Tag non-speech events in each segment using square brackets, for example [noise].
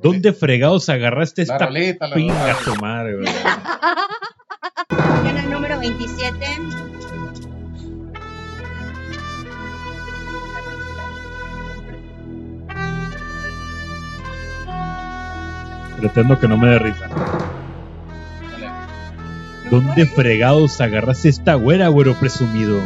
¿Dónde fregados agarraste La esta rolita, la pinga tu madre, güey? En el número 27. Pretendo que no me dé risa. ¿Dónde fregados agarraste esta güera, güero presumido?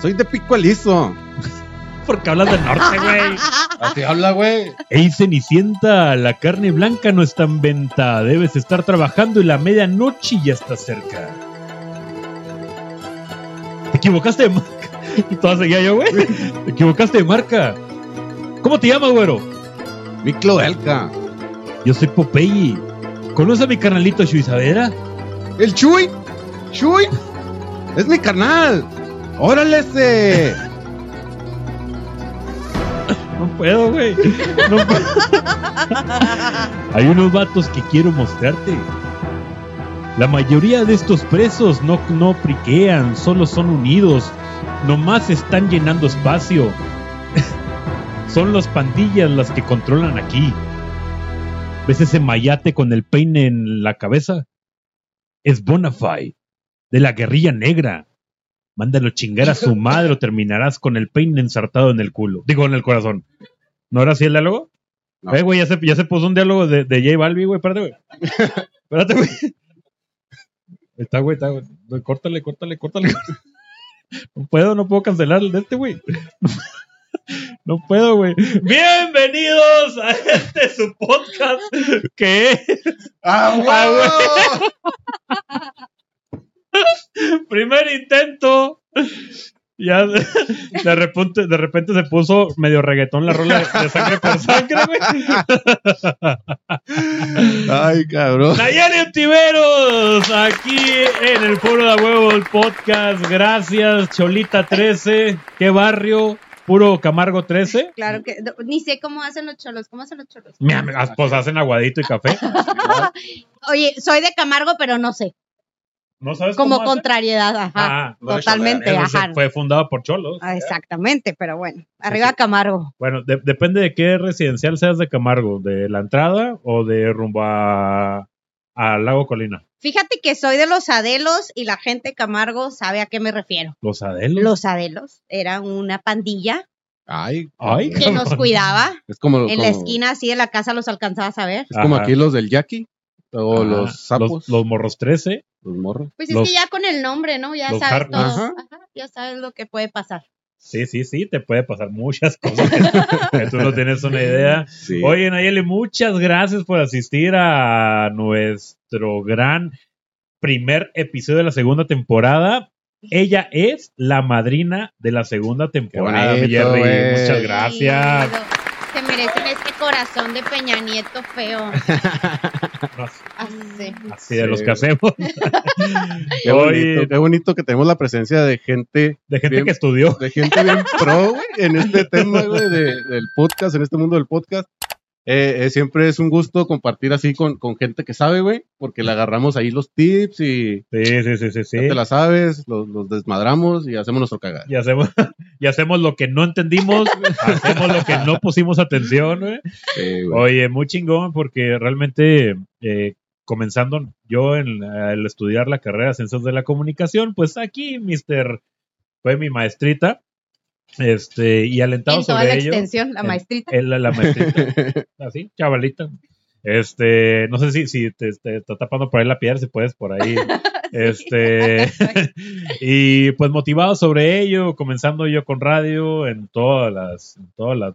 Soy de pico aliso. [laughs] Porque hablas del norte, güey. [laughs] Así habla, güey. Ey, Cenicienta, la carne blanca no está en venta. Debes estar trabajando y la medianoche ya está cerca. Te equivocaste de marca. [laughs] Y toda seguía yo, güey. Te equivocaste de marca. ¿Cómo te llamas, güero? Miclo Elka. Yo soy Popeye. ¿Conoce a mi carnalito Chuizadera? El Chuy. Chuy. Es mi carnal. Órale ese. No puedo, güey. No puedo. Hay unos vatos que quiero mostrarte. La mayoría de estos presos no, no priquean, solo son unidos. Nomás están llenando espacio. [laughs] son las pandillas las que controlan aquí. ¿Ves ese mayate con el peine en la cabeza? Es Bonafide, de la guerrilla negra. Mándalo chingar a su madre o terminarás con el peine ensartado en el culo. Digo, en el corazón. ¿No era así el diálogo? No. Eh, güey, ya se, ya se puso un diálogo de, de J Balbi, güey. Espérate, güey. Espérate, güey. Está, güey, está, güey. Córtale, córtale, córtale. No puedo, no puedo cancelar el de este, güey. No puedo, güey. Bienvenidos a este su podcast que es ¡Ah, Ah, [laughs] primer intento. Ya de, de repente, de repente se puso medio reggaetón la rola de, de sangre por sangre, güey. Ay, cabrón. Nayeli Ontiveros, aquí en el Foro de Huevo, el podcast. Gracias, Cholita 13. ¿Qué barrio? Puro Camargo 13. Claro que no, ni sé cómo hacen los cholos. ¿Cómo hacen los cholos? Mira, pues hacen aguadito y café. [laughs] Oye, soy de Camargo, pero no sé. ¿No sabes Como cómo contrariedad, ajá. Ah, no totalmente, ajá. fue fundado por Cholos. Ah, Exactamente, pero bueno. Arriba Camargo. Bueno, de- depende de qué residencial seas de Camargo, de la entrada o de rumbo a, a Lago Colina. Fíjate que soy de los Adelos y la gente de Camargo sabe a qué me refiero. Los Adelos. Los Adelos eran una pandilla Ay, Ay, que nos cuidaba. Es como, En la esquina así de la casa los alcanzabas a ver. Es como Ajá. aquí los del Jackie. O Ah, los sapos. Los, los morros 13. los morros. Pues es Los- que ya con el nombre, ¿no? Ya sabes todo. Ajá. Ajá, ya sabes lo que puede pasar. Sí, sí, sí, te puede pasar muchas [laughs] cosas que, que tú no tienes una idea. Sí. Oye, Nayeli, muchas gracias por asistir a nuestro gran primer episodio de la segunda temporada. Ella es la madrina de la segunda temporada. Muchas gracias. Merecen este corazón de Peña Nieto feo. Así. Así de Sí. los que hacemos. [laughs] Qué bonito, qué bonito que tenemos la presencia de gente, de gente Bien. que estudió. de gente bien pro, güey, en este [laughs] tema, güey, de- del podcast, en este mundo del podcast. Eh, eh, siempre es un gusto compartir así con, con gente que sabe, güey, porque le agarramos ahí los tips y Sí, sí, sí, sí, sí. te la sabes, los, los desmadramos y hacemos nuestro cagado. Y hacemos, [laughs] y hacemos lo que no entendimos, [laughs] hacemos lo que no pusimos atención, güey. Sí. Oye, muy chingón porque realmente eh, comenzando yo en el estudiar la carrera de Ciencias de la Comunicación, pues aquí Mister fue mi maestrita, este, y alentado En toda sobre la ello. extensión, la en- maestrita. la maestrita, [laughs] así, chavalita. Este, no sé si, si te, te está tapando por ahí la piedra, si puedes por ahí. [laughs] Este, [laughs] y pues motivado sobre ello, comenzando yo con radio en todas las, en todas las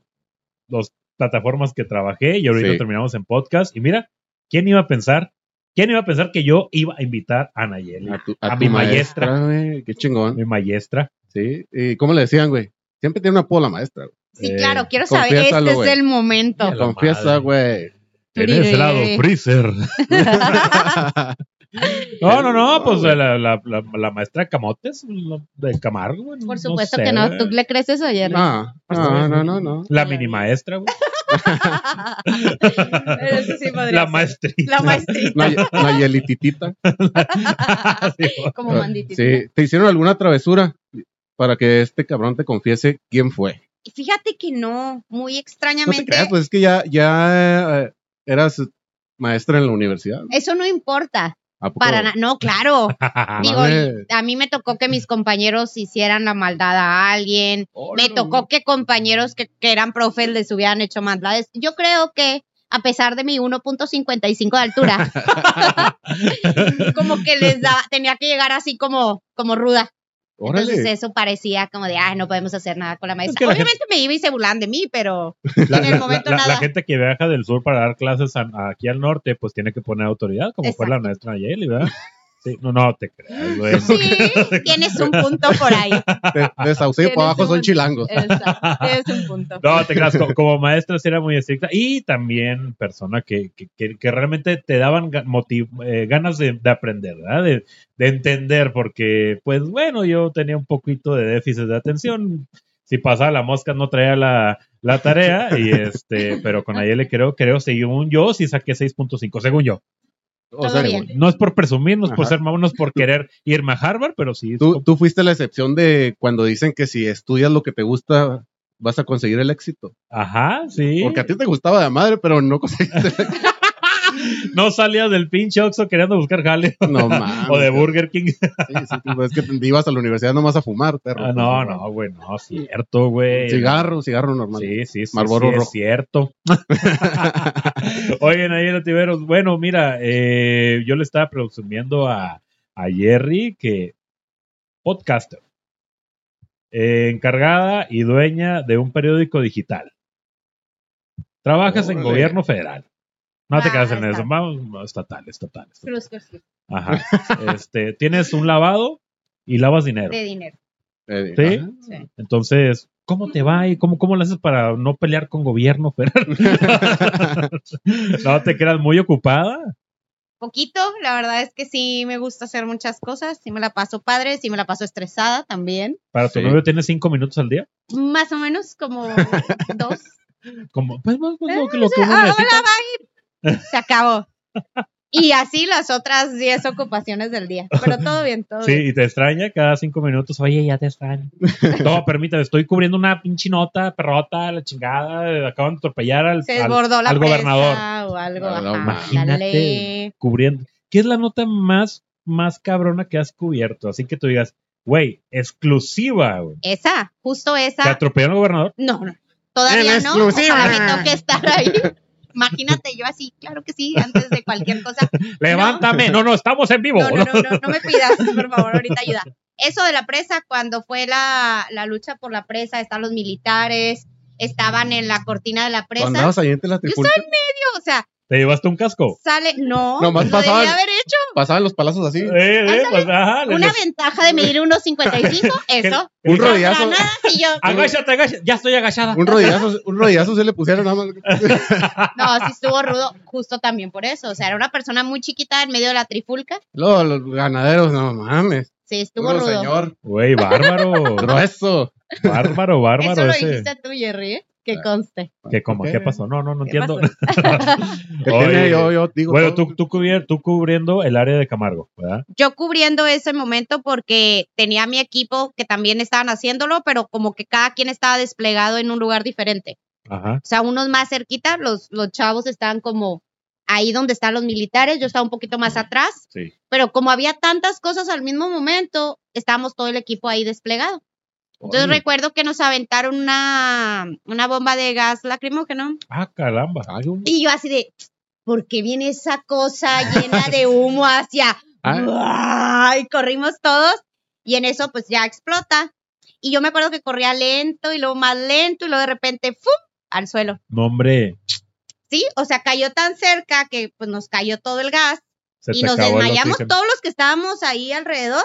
las plataformas que trabajé y ahorita Sí. terminamos en podcast. Y mira, ¿quién iba a pensar? ¿Quién iba a pensar que yo iba a invitar a Nayeli, A, tu- a a mi maestra. qué chingón. mi maestra? Sí, y ¿cómo le decían, güey? Siempre tiene una apodo la maestra, güey. Sí, Eh, claro, quiero saber. Este güey. es el momento. La Confiesa, madre. güey. Tenés helado freezer. [laughs] No, no, no, pues la, la, la, la maestra Camotes la- de Camargo. güey, Por no supuesto sé, que no. ¿Tú le crees eso ayer? No, no, no, no, no. La mini maestra, güey. Pero [laughs] eso sí podría La maestrita. La maestrita. Nay- Nayelititita. [laughs] Sí, güey. Como manditita. Sí, ¿te hicieron alguna travesura para que este cabrón te confiese quién fue? Fíjate que no, muy No te extrañamente. creas, pues es que ya, ya, eh, eras maestra en la universidad. Eso no importa. Para na- no, claro. [laughs] Digo, a mí me tocó que mis compañeros hicieran la maldad a alguien. Me tocó que compañeros que, que eran profes les hubieran hecho maldades. Yo creo que, a pesar de mi 1.55 de altura, [laughs] como que les daba, tenía que llegar así como, como ruda. Órale. Entonces eso parecía como de, ah, no podemos hacer nada con la maestra. que la Obviamente me iba y se burlaban de mí, pero [laughs] La, en el momento la- la nada. gente que viaja del sur para dar clases a- aquí al norte, pues tiene que poner autoridad, como fue la maestra Nayeli, ¿verdad? [laughs] Sí, no, no te creas, [laughs] güey. sí, tienes un punto por ahí. De, de Saucillo para abajo son chilangos. Exacto, tienes un punto. No, te creas, co- como, maestra sí era muy estricta y también persona que, que, que- que realmente te daban eh, ganas de, de aprender, ¿verdad? De, de entender, porque, pues bueno, yo tenía un poquito de déficit de atención. Si pasaba la mosca no traía la, la tarea, y este, pero con Ayele creo, creo, según yo, sí saqué 6.5, según yo. O Todo sea, bien. No es por presumir, no es por ser mamón, no es por querer irme a Harvard, pero sí. tú, como- tú fuiste la excepción de cuando dicen que si estudias lo que te gusta, vas a conseguir el éxito. Ajá, sí. Porque a ti te gustaba de madre, pero no [laughs] conseguiste el éxito. No salías del pinche Oxxo queriendo buscar jale. No mames. [laughs] o de Burger King. Sí, sí, tú, es que te ibas a la universidad nomás a fumar, perro. Ah, no, no, güey, no, cierto, güey. Cigarro, cigarro normal. Sí, sí, sí, Marlboro sí, es cierto. Oigan, ahí los tiberos. Bueno, mira, eh, yo le estaba presumiendo a, a Jerry que podcaster, eh, encargada y dueña de un periódico digital. Trabajas en gobierno federal. No te Ah, quedas en está. eso, vamos, no, estatal, estatal. estatal. Cruz, cruz, cruz, Ajá. Este, tienes un lavado y lavas dinero. de dinero. Sí. Sí. Entonces, ¿cómo te va y cómo, cómo lo haces para no pelear con gobierno federal? [laughs] no te quedas muy ocupada. Poquito, la verdad es que sí me gusta hacer muchas cosas, sí me la paso padre, sí me la paso estresada también. Para tu Sí. novio tienes cinco minutos al día. Más o menos como [laughs] dos. Como, pues, pues, pues, lo que, lo que uno Ah, necesita. hola, bye. Se acabó. Y así las otras 10 ocupaciones del día. Pero todo bien, todo Sí, bien. y te extraña cada cinco minutos. Oye, ya te extraño. no, permítame, estoy cubriendo una pinche nota, perrota, la chingada. Acaban de atropellar al, Se al- la al gobernador. o algo. No, no, ajá, imagínate. Cubriendo. ¿Qué es la nota más, más cabrona que has cubierto? Así que tú digas, güey, exclusiva, güey. Esa, justo ¿Te esa. atropellaron al gobernador? No, no. Todavía En no. exclusiva. Ojalá me toque estar ahí. Imagínate yo así, claro que sí, antes de cualquier cosa. [laughs] Levántame. No, no, estamos en vivo. No, no, no, no, no me pidas, [laughs] por favor, ahorita ayuda. Eso de la presa, cuando fue la, la lucha por la presa, están los militares, estaban en la cortina de la ¿Tú presa. andabas ahí entre la trifulca? O sea, ¿Te llevaste un casco? sale, no, Nomás lo pasaban. debía haber hecho. Pasaban los palazos así. Eh, eh, pues, ajá, Una les- ventaja de medir 1.55, [laughs] eso. Un rodillazo. nada, si yo, [laughs] Agáchate, agáchate. Ya estoy agachada. Un rodillazo, un rodillazo se le pusieron nada más. [laughs] no, sí estuvo rudo, justo también por eso. O sea, era una persona muy chiquita en medio de la trifulca. Luego los ganaderos, no mames. Sí, estuvo Puro rudo. señor. Güey, bárbaro. [laughs] Grueso. bárbaro, bárbaro Eso lo ese. dijiste tú, Jerry, ¿eh? que conste. ¿Qué, cómo? ¿Qué pasó? No, no, no ¿Qué entiendo. [laughs] Oye, yo, yo digo. bueno, tú, tú, cubier- tú cubriendo el área de Camargo, ¿verdad? yo cubriendo ese momento porque tenía mi equipo que también estaban haciéndolo, pero como que cada quien estaba desplegado en un lugar diferente. Ajá. O sea, unos más cerquita, los, los chavos estaban como ahí donde están los militares, yo estaba un poquito más atrás, Sí. pero como había tantas cosas al mismo momento, estábamos todo el equipo ahí desplegado. Entonces recuerdo que nos aventaron una, una bomba de gas lacrimógeno Ah, caramba. Ay, un- y yo así de, ¿por qué viene esa cosa llena de [laughs] humo hacia... Ah. Y corrimos todos y en eso pues ya explota. Y yo me acuerdo que corría lento y luego más lento y luego de repente ¡fum! al suelo. No, hombre. Sí, o sea, cayó tan cerca que pues nos cayó todo el gas Se y nos desmayamos todos los que estábamos ahí alrededor.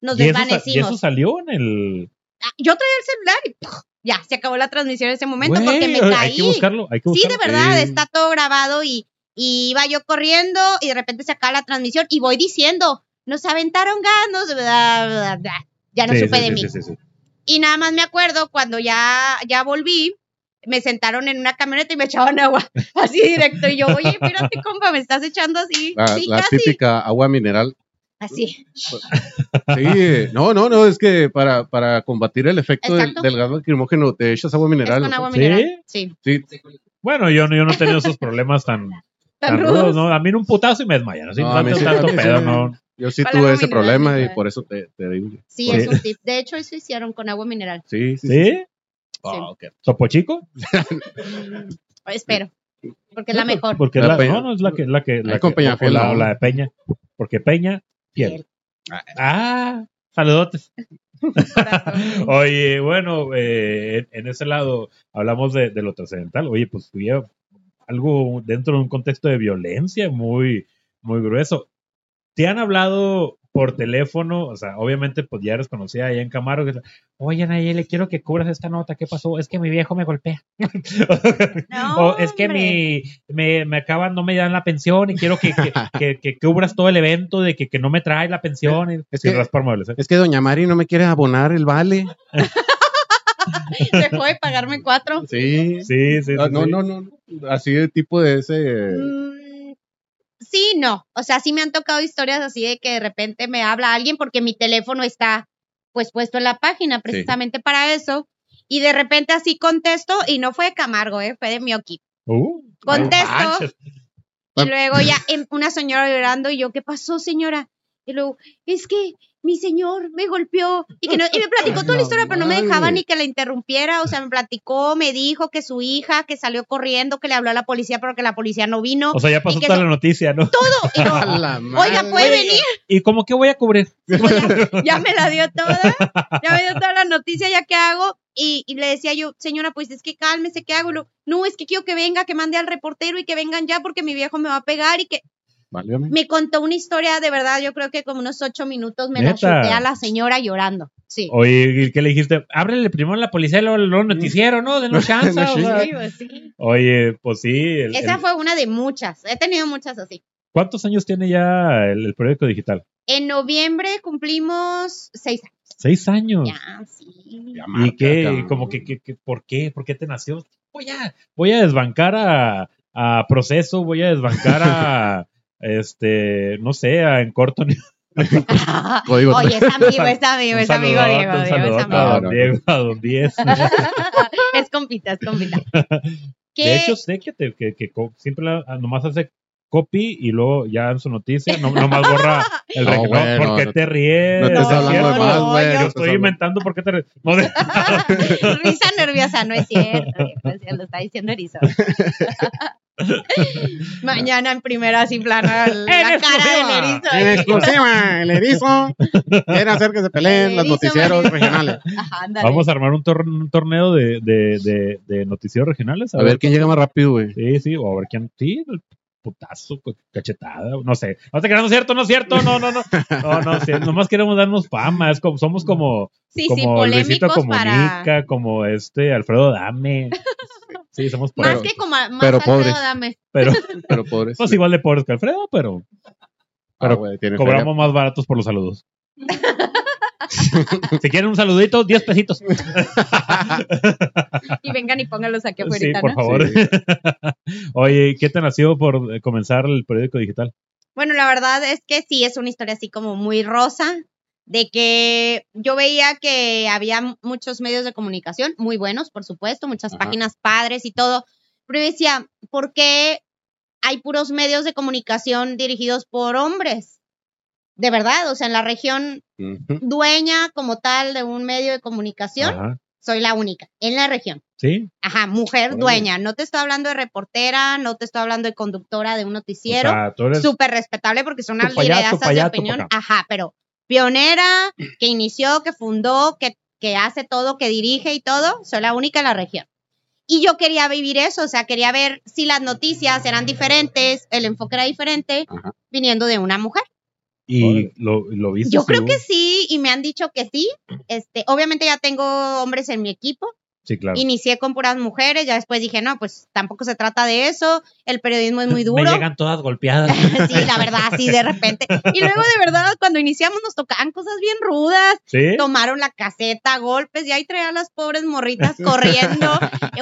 Nos ¿Y eso, sa- y desvanecimos. eso salió en el. Ah, Yo traía el celular y ya se acabó la transmisión en ese momento porque me Hay caí. que buscarlo. Hay que Sí, buscarlo. de verdad, Sí. está todo grabado y, y iba yo corriendo y de repente se acaba la transmisión y voy diciendo, nos aventaron ganos, bla, bla, bla. ya no Sí, supe sí, de sí, mí. sí, sí, sí. Y nada más me acuerdo cuando ya, ya volví, me sentaron en una camioneta y me echaban agua, [laughs] así directo. Y yo, oye, espérate, compa, me estás echando así. La, sí, la casi. típica agua mineral. Así. Sí, no, no, no, es que para, para combatir el efecto del, del gas lacrimógeno te echas agua mineral. con ¿no? agua ¿Sí? mineral. Sí. Sí, Bueno, yo, no- yo no he tenido esos problemas tan, [laughs] Tan Tan rudos, rudos. ¿no? A mí en un putazo y me desmayan. Así, No, no, tanto, sí, tanto pedo, no. Yo sí Para tuve ese mineral, problema y por eso te, te digo. Sí, Sí. eso sí. De hecho, eso hicieron con agua mineral. Sí, sí. ¿Sí? Ah, ok. ¿Topo chico? [laughs] Espero. Porque es la mejor. Porque La la, Peña. no, no, es la que, la que, la que- la, no. o la de Peña. Porque Peña, fiel. Ah, saludotes. Corazón. [laughs] [laughs] Oye, bueno, eh, en, ese lado hablamos de, de lo trascendental. Oye, pues a algo dentro de un contexto de violencia muy, muy grueso. ¿Te han hablado por teléfono? O sea, obviamente, pues ya eres conocida allá en Camaro. Oye, Nayeli, quiero que cubras esta nota. ¿Qué pasó? Es que mi viejo me golpea. [laughs] No, o es que mi, me, me acaban, no me dan la pensión y quiero que, que, [laughs] que- que cubras todo el evento de que, que no me trae la pensión. Es sin que- raspar muebles, ¿eh? Es que doña Mari no me quiere abonar el vale. Dejó de pagarme cuatro. Sí. Sí, sí, Ah, sí, no, no, no. Así de tipo de ese. Mm, sí, no. O sea, sí me han tocado historias así de que de repente me habla alguien porque mi teléfono está pues puesto en la página precisamente para eso. Y de repente así contesto y no fue de Camargo, ¿eh? fue de Mioki. Uh, Contesto. no. Y luego ya una señora llorando y yo, ¿qué pasó, señora? Y luego, es que mi señor me golpeó y que no, y me platicó [laughs] toda la no historia, pero no me dejaba ni que la interrumpiera, o sea, me platicó, me dijo que su hija, que salió corriendo, que le habló a la policía, pero que la policía no vino, O sea, ya pasó toda la noticia, ¿no? todo, y [laughs] la oiga. ¿puede venir? ¿Y cómo que voy a cubrir? [laughs] ya me la dio toda, ya me dio toda la noticia, ya qué hago, y, y le decía yo, señora, pues es que cálmese, ¿qué hago? No, es que quiero que venga, que mande al reportero y que vengan ya porque mi viejo me va a pegar y que Válgame. me contó una historia de verdad, yo creo que como unos ocho minutos me la chuté a la señora llorando. Sí. Oye, ¿y ¿qué le dijiste? Ábrele primero a la policía y luego luego noticiero, ¿no? Denos [laughs] chance. No, o sí. sea. Sí, pues. Oye, pues sí. el- Esa el- fue una de muchas. He tenido muchas así. ¿Cuántos años tiene ya el, el periódico digital? En noviembre cumplimos seis años. Seis años. Ya, sí. Ya ¿Y qué? Como que, que- que- ¿por qué? ¿Por qué te nació? Voy a, voy a desbancar a, a proceso, voy a desbancar a, [laughs] este, no sé, a en corto. [laughs] Código Oye, es amigo, es amigo, es amigo, Diego, Diego, es amigo. Diego, a don Diez. [laughs] Es compita, es compita. ¿Qué? [laughs] De hecho, sé que, te, que, que co- siempre la- nomás hace copy y luego ya en su noticia no, nomás borra el No, güey, ¿Por no, qué no. te ríes? No te ¿Es estás hablando de más, güey. yo estoy inventando por qué te ríes. No, de- Risa nerviosa, no es cierto. No es cierto, lo está diciendo Erizo. [laughs] Mañana en primera así plana [laughs] la En cara del exclusiva. erizo. En exclusiva, el erizo quiere hacer que se peleen El los noticieros regionales. Ajá. Vamos a armar un, tor- un torneo de, de, de, de noticieros regionales. A ver quién llega más rápido, güey. Sí, sí, o a ver quién. Sí, putazo, co- cachetada, no sé. No creas, no es cierto, no es cierto, no, no, no. No, no, sí, nomás queremos darnos fama. Es como, somos como, Sí, sí, como Luisito polémicos Comunica, para. como este Alfredo Dame. Sí, somos Más pobres. que como más pero Alfredo pobres. Dame. Pero, [laughs] Pero pobres. pues igual de pobres que Alfredo, pero Ah, tiene cobramos más baratos por los saludos. [laughs] [laughs] si quieren un saludito, 10 pesitos. Y vengan y pónganlos aquí Sí, afuera, por ¿no? favor. Sí. [laughs] Oye, ¿qué te nació por comenzar el periódico digital? Bueno, la verdad es que sí es una historia así como muy rosa, de que yo veía que había muchos medios de comunicación, muy buenos, por supuesto, muchas Ajá. páginas padres y todo, pero yo decía, ¿por qué hay puros medios de comunicación dirigidos por hombres? De verdad, o sea, en la región Dueña como tal de un medio de comunicación, Ajá. soy la única, en la región. Sí. Ajá, mujer dueña. No te estoy hablando de reportera, no te estoy hablando de conductora de un O noticiero. sea, eres Súper respetable porque son liderazas pa' de opinión. Ajá, pero pionera, que inició, que fundó, que, que hace todo, que dirige y todo, soy la única en la región. Y yo quería vivir eso, o sea, quería ver si las noticias eran diferentes, el enfoque era diferente, Ajá. viniendo de una mujer. Y lo, lo viste. Yo creo que sí, y me han dicho que sí. Este, obviamente ya tengo hombres en mi equipo, Sí, claro. Inicié con puras mujeres, ya después dije, no, pues tampoco se trata de eso, el periodismo es muy duro. Me llegan todas golpeadas. [laughs] sí, la verdad, sí, de repente. Y luego, de verdad, cuando iniciamos nos tocaban cosas bien rudas, ¿Sí? tomaron la caseta, golpes, y ahí traían las pobres morritas [laughs] corriendo,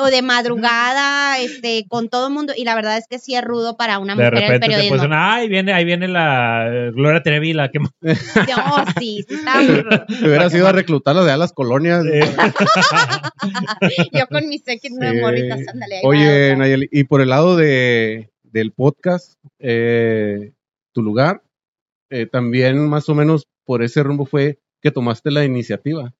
o de madrugada, este, con todo el mundo, y la verdad es que sí es rudo para una De mujer el repente te periodismo. ponen, ay, viene, ahí viene la eh, Gloria Trevi, la que No, sí, sí, está muy rudo. Te hubieras ido a reclutarlos de a las colonias. [laughs] [laughs] Yo con mis Sí. morritas, ándale. Oye. Nayeli, y por el lado de, del podcast, eh, tu lugar, eh, también más o menos por ese rumbo fue que tomaste la iniciativa.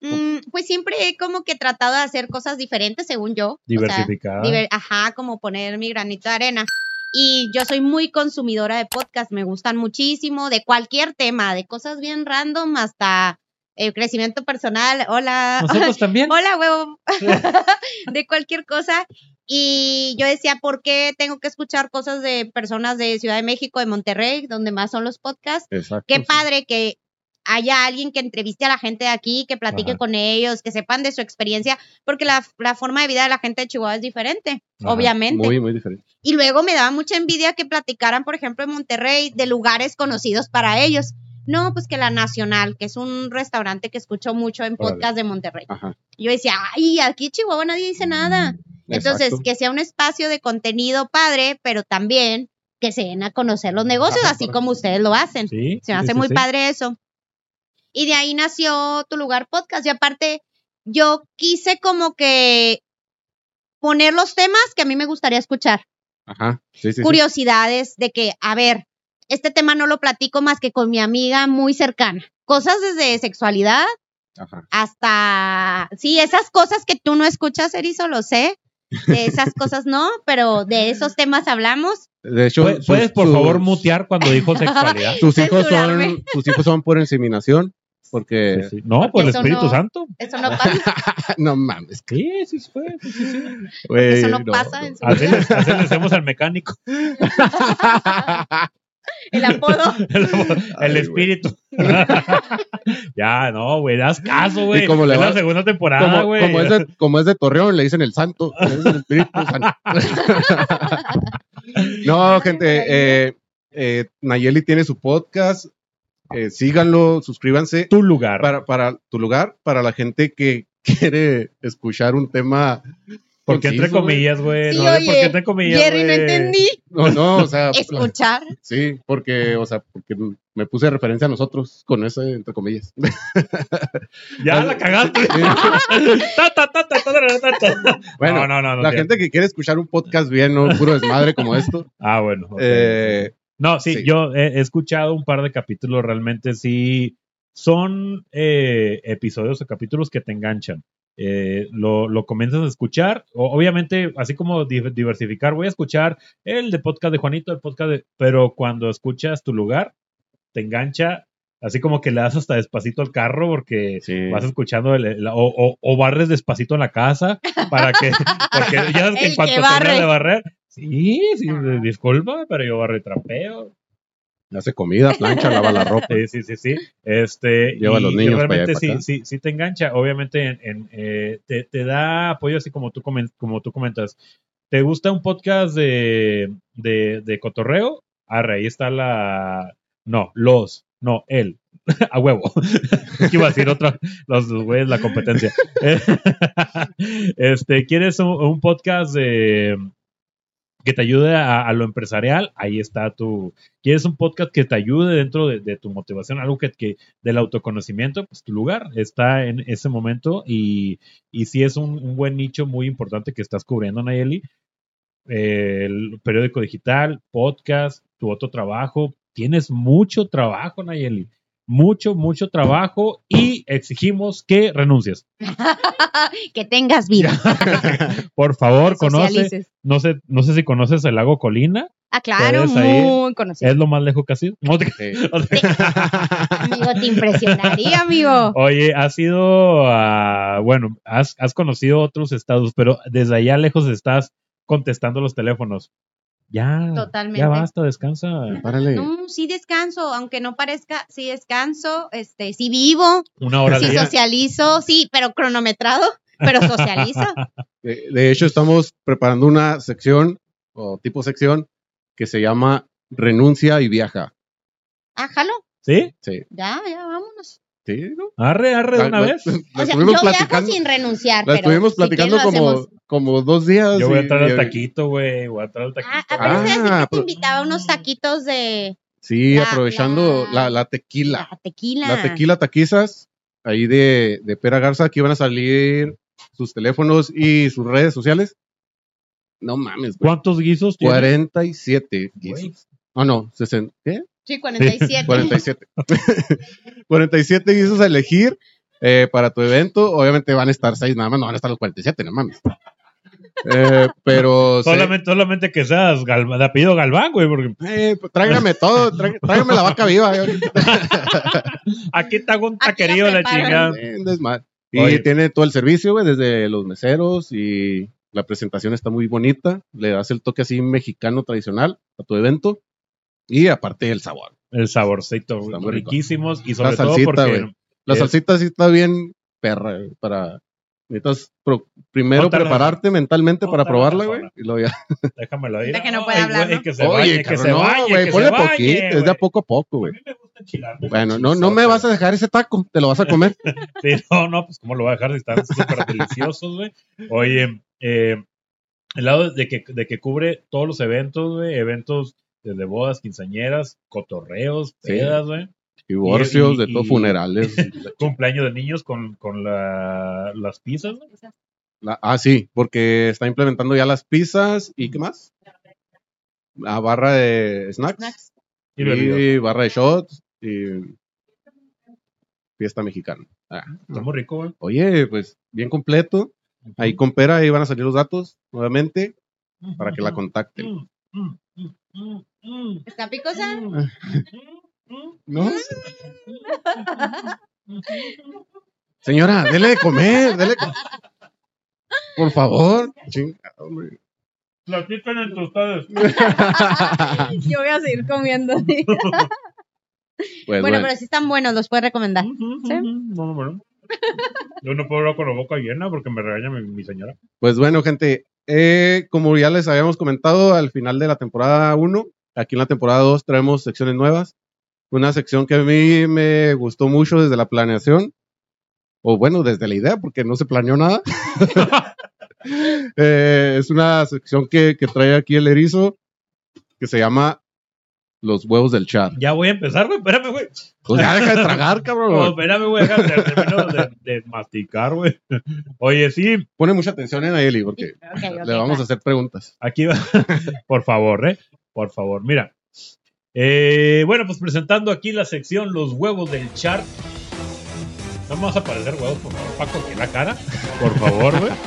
Mm, pues siempre he como que tratado de hacer cosas diferentes, según yo. O sea, Diversificada. diver- ajá, como poner mi granito de arena. Y yo soy muy consumidora de podcast, me gustan muchísimo, de cualquier tema, de cosas bien random hasta eh, crecimiento personal. Hola. Nosotros [laughs] también. Hola, huevo. [laughs] [laughs] de cualquier cosa. Y yo decía, ¿por qué tengo que escuchar cosas de personas de Ciudad de México, de Monterrey, donde más son los podcasts? Exacto. Qué padre que haya alguien que entreviste a la gente de aquí, que platique Ajá. con ellos, que sepan de su experiencia, porque la, la forma de vida de la gente de Chihuahua es diferente, Ajá, obviamente. Muy, muy diferente. Y luego me daba mucha envidia que platicaran, por ejemplo, en Monterrey, de lugares conocidos para ellos. No, pues que la Nacional, que es un restaurante que escucho mucho en Órale. podcast de Monterrey. Ajá. Yo decía, ay, aquí Chihuahua nadie dice nada. Entonces, que sea un espacio de contenido padre, pero también que se den a conocer los negocios, Ajá, así correcto. como ustedes lo hacen. Sí, Se me hace sí, muy sí. padre eso. Y de ahí nació Tu Lugar Podcast. Y aparte, yo quise como que poner los temas que a mí me gustaría escuchar. Ajá. Sí, sí, sí. Curiosidades de que, a ver, este tema no lo platico más que con mi amiga muy cercana. Cosas desde sexualidad Ajá. hasta, sí, esas cosas que tú no escuchas, Erizo, lo sé. De esas cosas no, pero de esos temas hablamos. De hecho, ¿Puedes, sus- puedes, por sus- favor, mutear cuando dijo [laughs] sexualidad? Tus hijos son, tus hijos son por inseminación, porque Sí, sí. No, por el Espíritu no- Santo. Eso no pasa, [laughs] no mames, Sí, sí fue. sí, sí, sí. güey, eso no, pasa en su Así le, así le hacemos al mecánico. [laughs] [laughs] el apodo. El, el Ay, espíritu. [laughs] ya, no, güey, das caso, güey. Es la segunda temporada, güey. como es de, como es de Torreón, le dicen el santo. es el Espíritu Santo. [laughs] no, gente, eh, eh, Nayeli tiene su podcast. eh, síganlo, suscríbanse. tu lugar. Para, para tu lugar, para la gente que quiere escuchar un tema. Porque entre comillas, güey. Sí, no sé por qué oye, entre comillas. Jerry, no güey. entendí. No, no, o sea. [laughs] Escuchar. Sí, porque, o sea, porque me puse referencia a nosotros con ese, entre comillas. [laughs] Ya la cagaste. Bueno, no, no, no. no la gente que quiere escuchar un podcast bien, no puro desmadre como esto. Ah, bueno. eh, No, sí, Sí. yo he, he escuchado un par de capítulos, realmente sí son eh, episodios o capítulos que te enganchan. Eh, lo, lo comienzas a escuchar, o- obviamente, así como di- diversificar, voy a escuchar el de podcast de Juanito, el podcast de... Pero cuando escuchas tu lugar, te engancha, así como que le das hasta despacito al carro porque sí. vas escuchando el- el- o, o- o barres despacito en la casa para que, [laughs] porque ya sabes que en cuanto barre. de barrer, sí, sí, disculpa, pero yo barro y trapeo. [laughs] Hace comida, plancha, lava la ropa. Sí, sí, sí, sí. Este, Lleva a y- los y niños para allá realmente para sí, acá. sí, sí te engancha. Obviamente en, en, eh, te, te da apoyo así como tú, como tú comentas. ¿Te gusta un podcast de, de, de cotorreo? Arre, ahí está la... No, los, no, él. [laughs] A huevo. Es [laughs] que iba a decir otra, los los güeyes, la competencia. este, ¿quieres un, un podcast de que te ayude a, lo empresarial? Ahí está tu, ¿Quieres un podcast que te ayude dentro de, tu motivación? Algo que, que del autoconocimiento, pues tu lugar está en ese momento y, y sí es un, un buen nicho muy importante que estás cubriendo, Nayeli. Eh, el periódico digital, podcast, tu otro trabajo. Tienes mucho trabajo, Nayeli. Mucho, mucho trabajo y exigimos que renuncies. [laughs] que tengas vida. [laughs] Por favor, conoce. No sé, no sé si conoces el lago Colina. Ah, claro, muy conocido. Es lo más lejos que has ido. No te- Sí. [laughs] Amigo, te impresionaría, amigo. Oye, has sido, bueno, has, has conocido otros estados, pero desde allá lejos estás contestando los teléfonos. Ya, Totalmente. ya basta, descansa. Párale. No, sí descanso, aunque no parezca, sí descanso, este, sí vivo, Una hora al sí día. socializo, sí, pero cronometrado, pero socializo. [laughs] De, de hecho, estamos preparando una sección o tipo sección que se llama Renuncia y Viaja. Ah, jalo, ¿Sí? Sí. ya, ya. Sí, ¿no? Arre, arre de una La- vez. la- la O sea, yo estuvimos viajo platicando, sin renunciar, la pero estuvimos si platicando lo como, como dos días. Yo voy a entrar al taquito, güey. Voy a entrar al Ah, taquito. apenas decía que Ah, te invitaba a unos taquitos de Sí, La- aprovechando la- la, la tequila. la tequila. La tequila taquizas, ahí de, de Pera Garza, aquí van a salir sus teléfonos y sus redes sociales. No mames, güey. ¿Cuántos guisos tiene? 47 guisos. Oh, no, 60. ¿Qué? Sí, 47. 47. 47 guisos a elegir eh, para tu evento. Obviamente van a estar 6 nada más, no van a estar los 47, no mames. Eh, pero. [laughs] sí. Solamente, solamente que seas Galva- de apellido Galván, güey, porque Eh, pues, tráigame todo, tráig- tráigame la vaca viva. [laughs] aquí está un Aquí la taquerío la preparan. chingada. Eh, un. Y Oye. tiene todo el servicio, güey, desde los meseros y la presentación está muy bonita. Le das el toque así mexicano tradicional a tu evento. Y aparte el sabor. El saborcito, riquísimos y sobre La todo salsita, porque güey. La Es- salsita sí está bien perra, para... Necesitas pro- primero Bótala. prepararte mentalmente para Bótala probarla, güey. Y luego ya. déjamelo ir. De que no Ay, puede hablar, ¿no? Que se Oye, bañe, que cabrón, se no, bañe, güey, que ponle se bañe, poquito, es de a poco a poco, A güey. mí me gusta enchilarme Bueno, no, no me vas a dejar ese taco, te lo vas a [laughs] comer. Sí, no, no, pues cómo lo voy a dejar si están súper deliciosos, güey. Oye, eh, el lado de que, de que cubre todos los eventos, güey, eventos desde bodas, quinceañeras, cotorreos, Sí. pedas, güey, Divorcios, Y- y- de todo, y- funerales. [laughs] cumpleaños de niños con, con la, las pizzas, güey. La- ah, sí, porque está implementando ya las pizzas y ¿qué más? La barra de snacks, Snacks. y barra de shots y fiesta mexicana. Ah, Está muy rico, güey. Oye, pues bien completo. Ahí con Pera, ahí van a salir los datos nuevamente para que la contacten. ¿Está picosa? mm, mm, ¿No? Señora, dele de comer, dele de Por favor. Chinga, hombre. Platican entre ustedes. [laughs] Yo voy a seguir comiendo. [laughs] Pues, bueno, bueno, pero sí están buenos, los puedes recomendar. ¿Sí? No, bueno. Yo no puedo hablar con la boca llena porque me regaña mi, mi señora. pues bueno, gente. Eh, como ya les habíamos comentado al final de la temporada 1, aquí en la temporada 2 traemos secciones nuevas. Una sección que a mí me gustó mucho desde la planeación. O bueno, desde la idea, porque no se planeó nada. [laughs] Eh, es una sección que, que trae aquí el erizo, que se llama Los huevos del chat. Ya voy a empezar, güey. Espérame, güey. Pues ya deja de tragar, cabrón. No, espérame, güey. Déjame de, de, de masticar, güey. Oye, sí, Pone mucha atención en Eli, porque le vamos a hacer preguntas. aquí va. [laughs] Por favor, ¿eh? Por favor, mira. Eh, bueno, pues presentando aquí la sección Los huevos del chart. No me vas a aparecer huevos, por favor, Paco, que la cara. Por favor, güey. [laughs]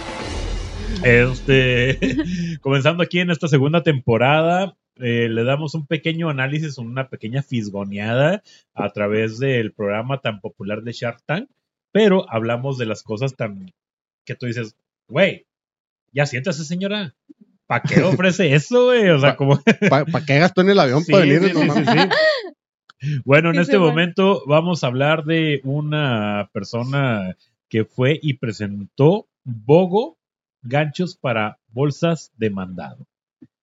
Este, [laughs] comenzando aquí en esta segunda temporada, eh, le damos un pequeño análisis, una pequeña fisgoneada a través del programa tan popular de Shark Tank, pero hablamos de las cosas tan que tú dices, güey, ya siéntase señora, ¿para qué ofrece [laughs] eso, güey? O sea, Pa- como... ¿Para qué gastó en el avión [laughs] Sí, para venir? sí, No sí. Bueno, en Sí, este momento vamos a hablar de una persona que fue y presentó Bogo ganchos para bolsas de mandado.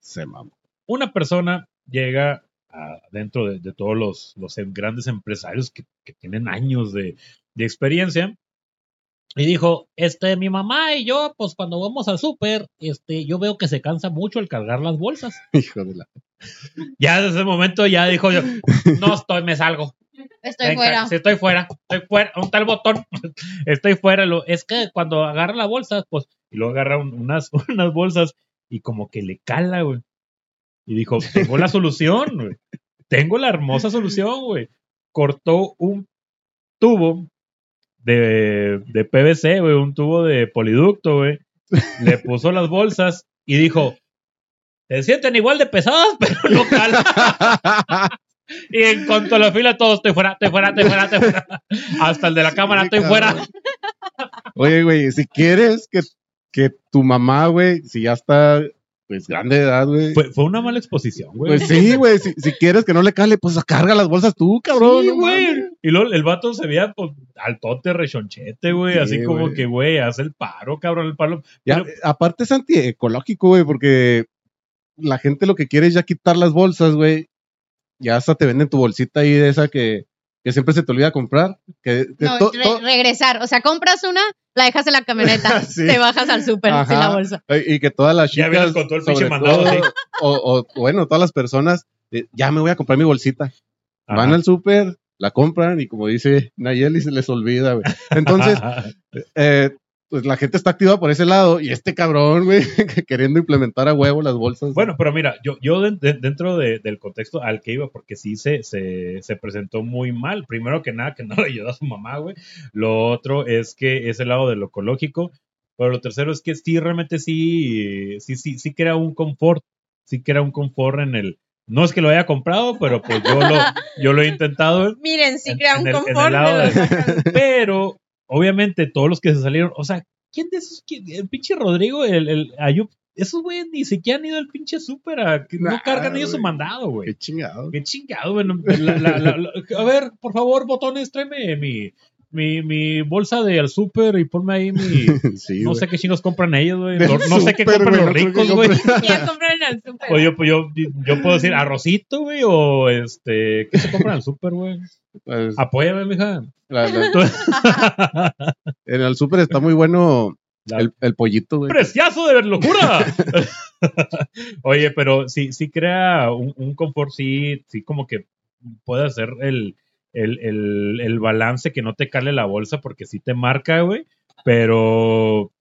Se mamó. Una persona llega a- dentro de, de todos los, los em- grandes empresarios que, que tienen años de, de experiencia y dijo, este, mi mamá y yo, pues cuando vamos al súper, este, yo veo que se cansa mucho el cargar las bolsas. [laughs] Hijo de la. [laughs] Ya desde ese momento ya dijo yo, no [laughs] estoy, me salgo. Estoy Venga, fuera. sí, estoy fuera, estoy fuera, un tal botón, estoy fuera. Lo, es que cuando agarra la bolsa, pues, y luego agarra un- unas, unas bolsas y como que le cala, güey. Y dijo, [laughs] tengo la solución, güey. Tengo la hermosa solución, güey. Cortó un tubo de, de PVC, güey, un tubo de poliducto, güey. Le puso las bolsas y dijo, se sienten igual de pesadas, [laughs] pero no calan. [laughs] Y en cuanto a la fila, todos estoy fuera, estoy fuera, estoy fuera, estoy fuera. Hasta el de la Sí, cámara, estoy cabrón. fuera. Oye, güey, si quieres que, que tu mamá, güey, si ya está pues grande de edad, güey. Fue, fue una mala exposición, güey. Pues sí, güey, si, si quieres que no le cale, pues carga las bolsas tú, cabrón. Sí, güey. Y luego el vato se veía pues, altote, rechonchete, güey. Sí, así como que, güey, hace el paro, cabrón, el palo. Ya, Pero- aparte es antiecológico, güey, porque la gente lo que quiere es ya quitar las bolsas, güey. Ya hasta te venden tu bolsita ahí de esa que, que siempre se te olvida comprar. Que, que No, re- regresar. O sea, compras una, la dejas en la camioneta, [laughs] Sí. te bajas al súper sin la bolsa. eh, y que todas las Ya chicas, vienes con todo el pinche sobre mandado, todo, sí. o, o, bueno, todas las personas, eh, ya me voy a comprar mi bolsita. Ajá. Van al súper, la compran y como dice Nayeli, se les olvida, güey. Entonces, [laughs] eh, pues la gente está activa por ese lado y este cabrón, güey, [laughs] queriendo implementar a huevo las bolsas. Bueno, pero mira, yo, yo de- de- dentro de- del contexto al que iba, porque sí se, se, se presentó muy mal. Primero que nada, que no le ayudó a su mamá, güey. Lo otro es que es el lado de lo ecológico. Pero lo tercero es que sí, realmente sí, sí, sí, sí crea un confort. Sí crea un confort en el. No es que lo haya comprado, pero pues yo lo, yo lo he intentado. [laughs] Miren, sí En- crea en un el- en el confort. lado de. [laughs] Pero, obviamente, todos los que se salieron, o sea, ¿quién de esos? quién- el pinche Rodrigo, el, el Ayub, esos güeyes ni siquiera han ido al pinche súper, a- que no cargan ellos su mandado, güey. Qué chingado. Qué chingado, güey. la- a ver, por favor, botones, tráeme mi, mi, mi bolsa de al súper y ponme ahí mi. [laughs] Sí, no sé qué chingos compran ellos, güey. No, no sé qué compran los ricos, güey. al súper. O yo, pues, yo, yo puedo decir arrocito, güey, o este. ¿Qué se compran al súper, güey? Pues, Apóyame, mija. la- la- en [laughs] el súper está muy bueno La- el, el pollito, güey. ¡Preciazo de locura! [laughs] Oye, pero sí, sí crea un, un confort, sí, sí como que puede hacer el, el, el, el balance que no te cale la bolsa porque sí te marca, güey, pero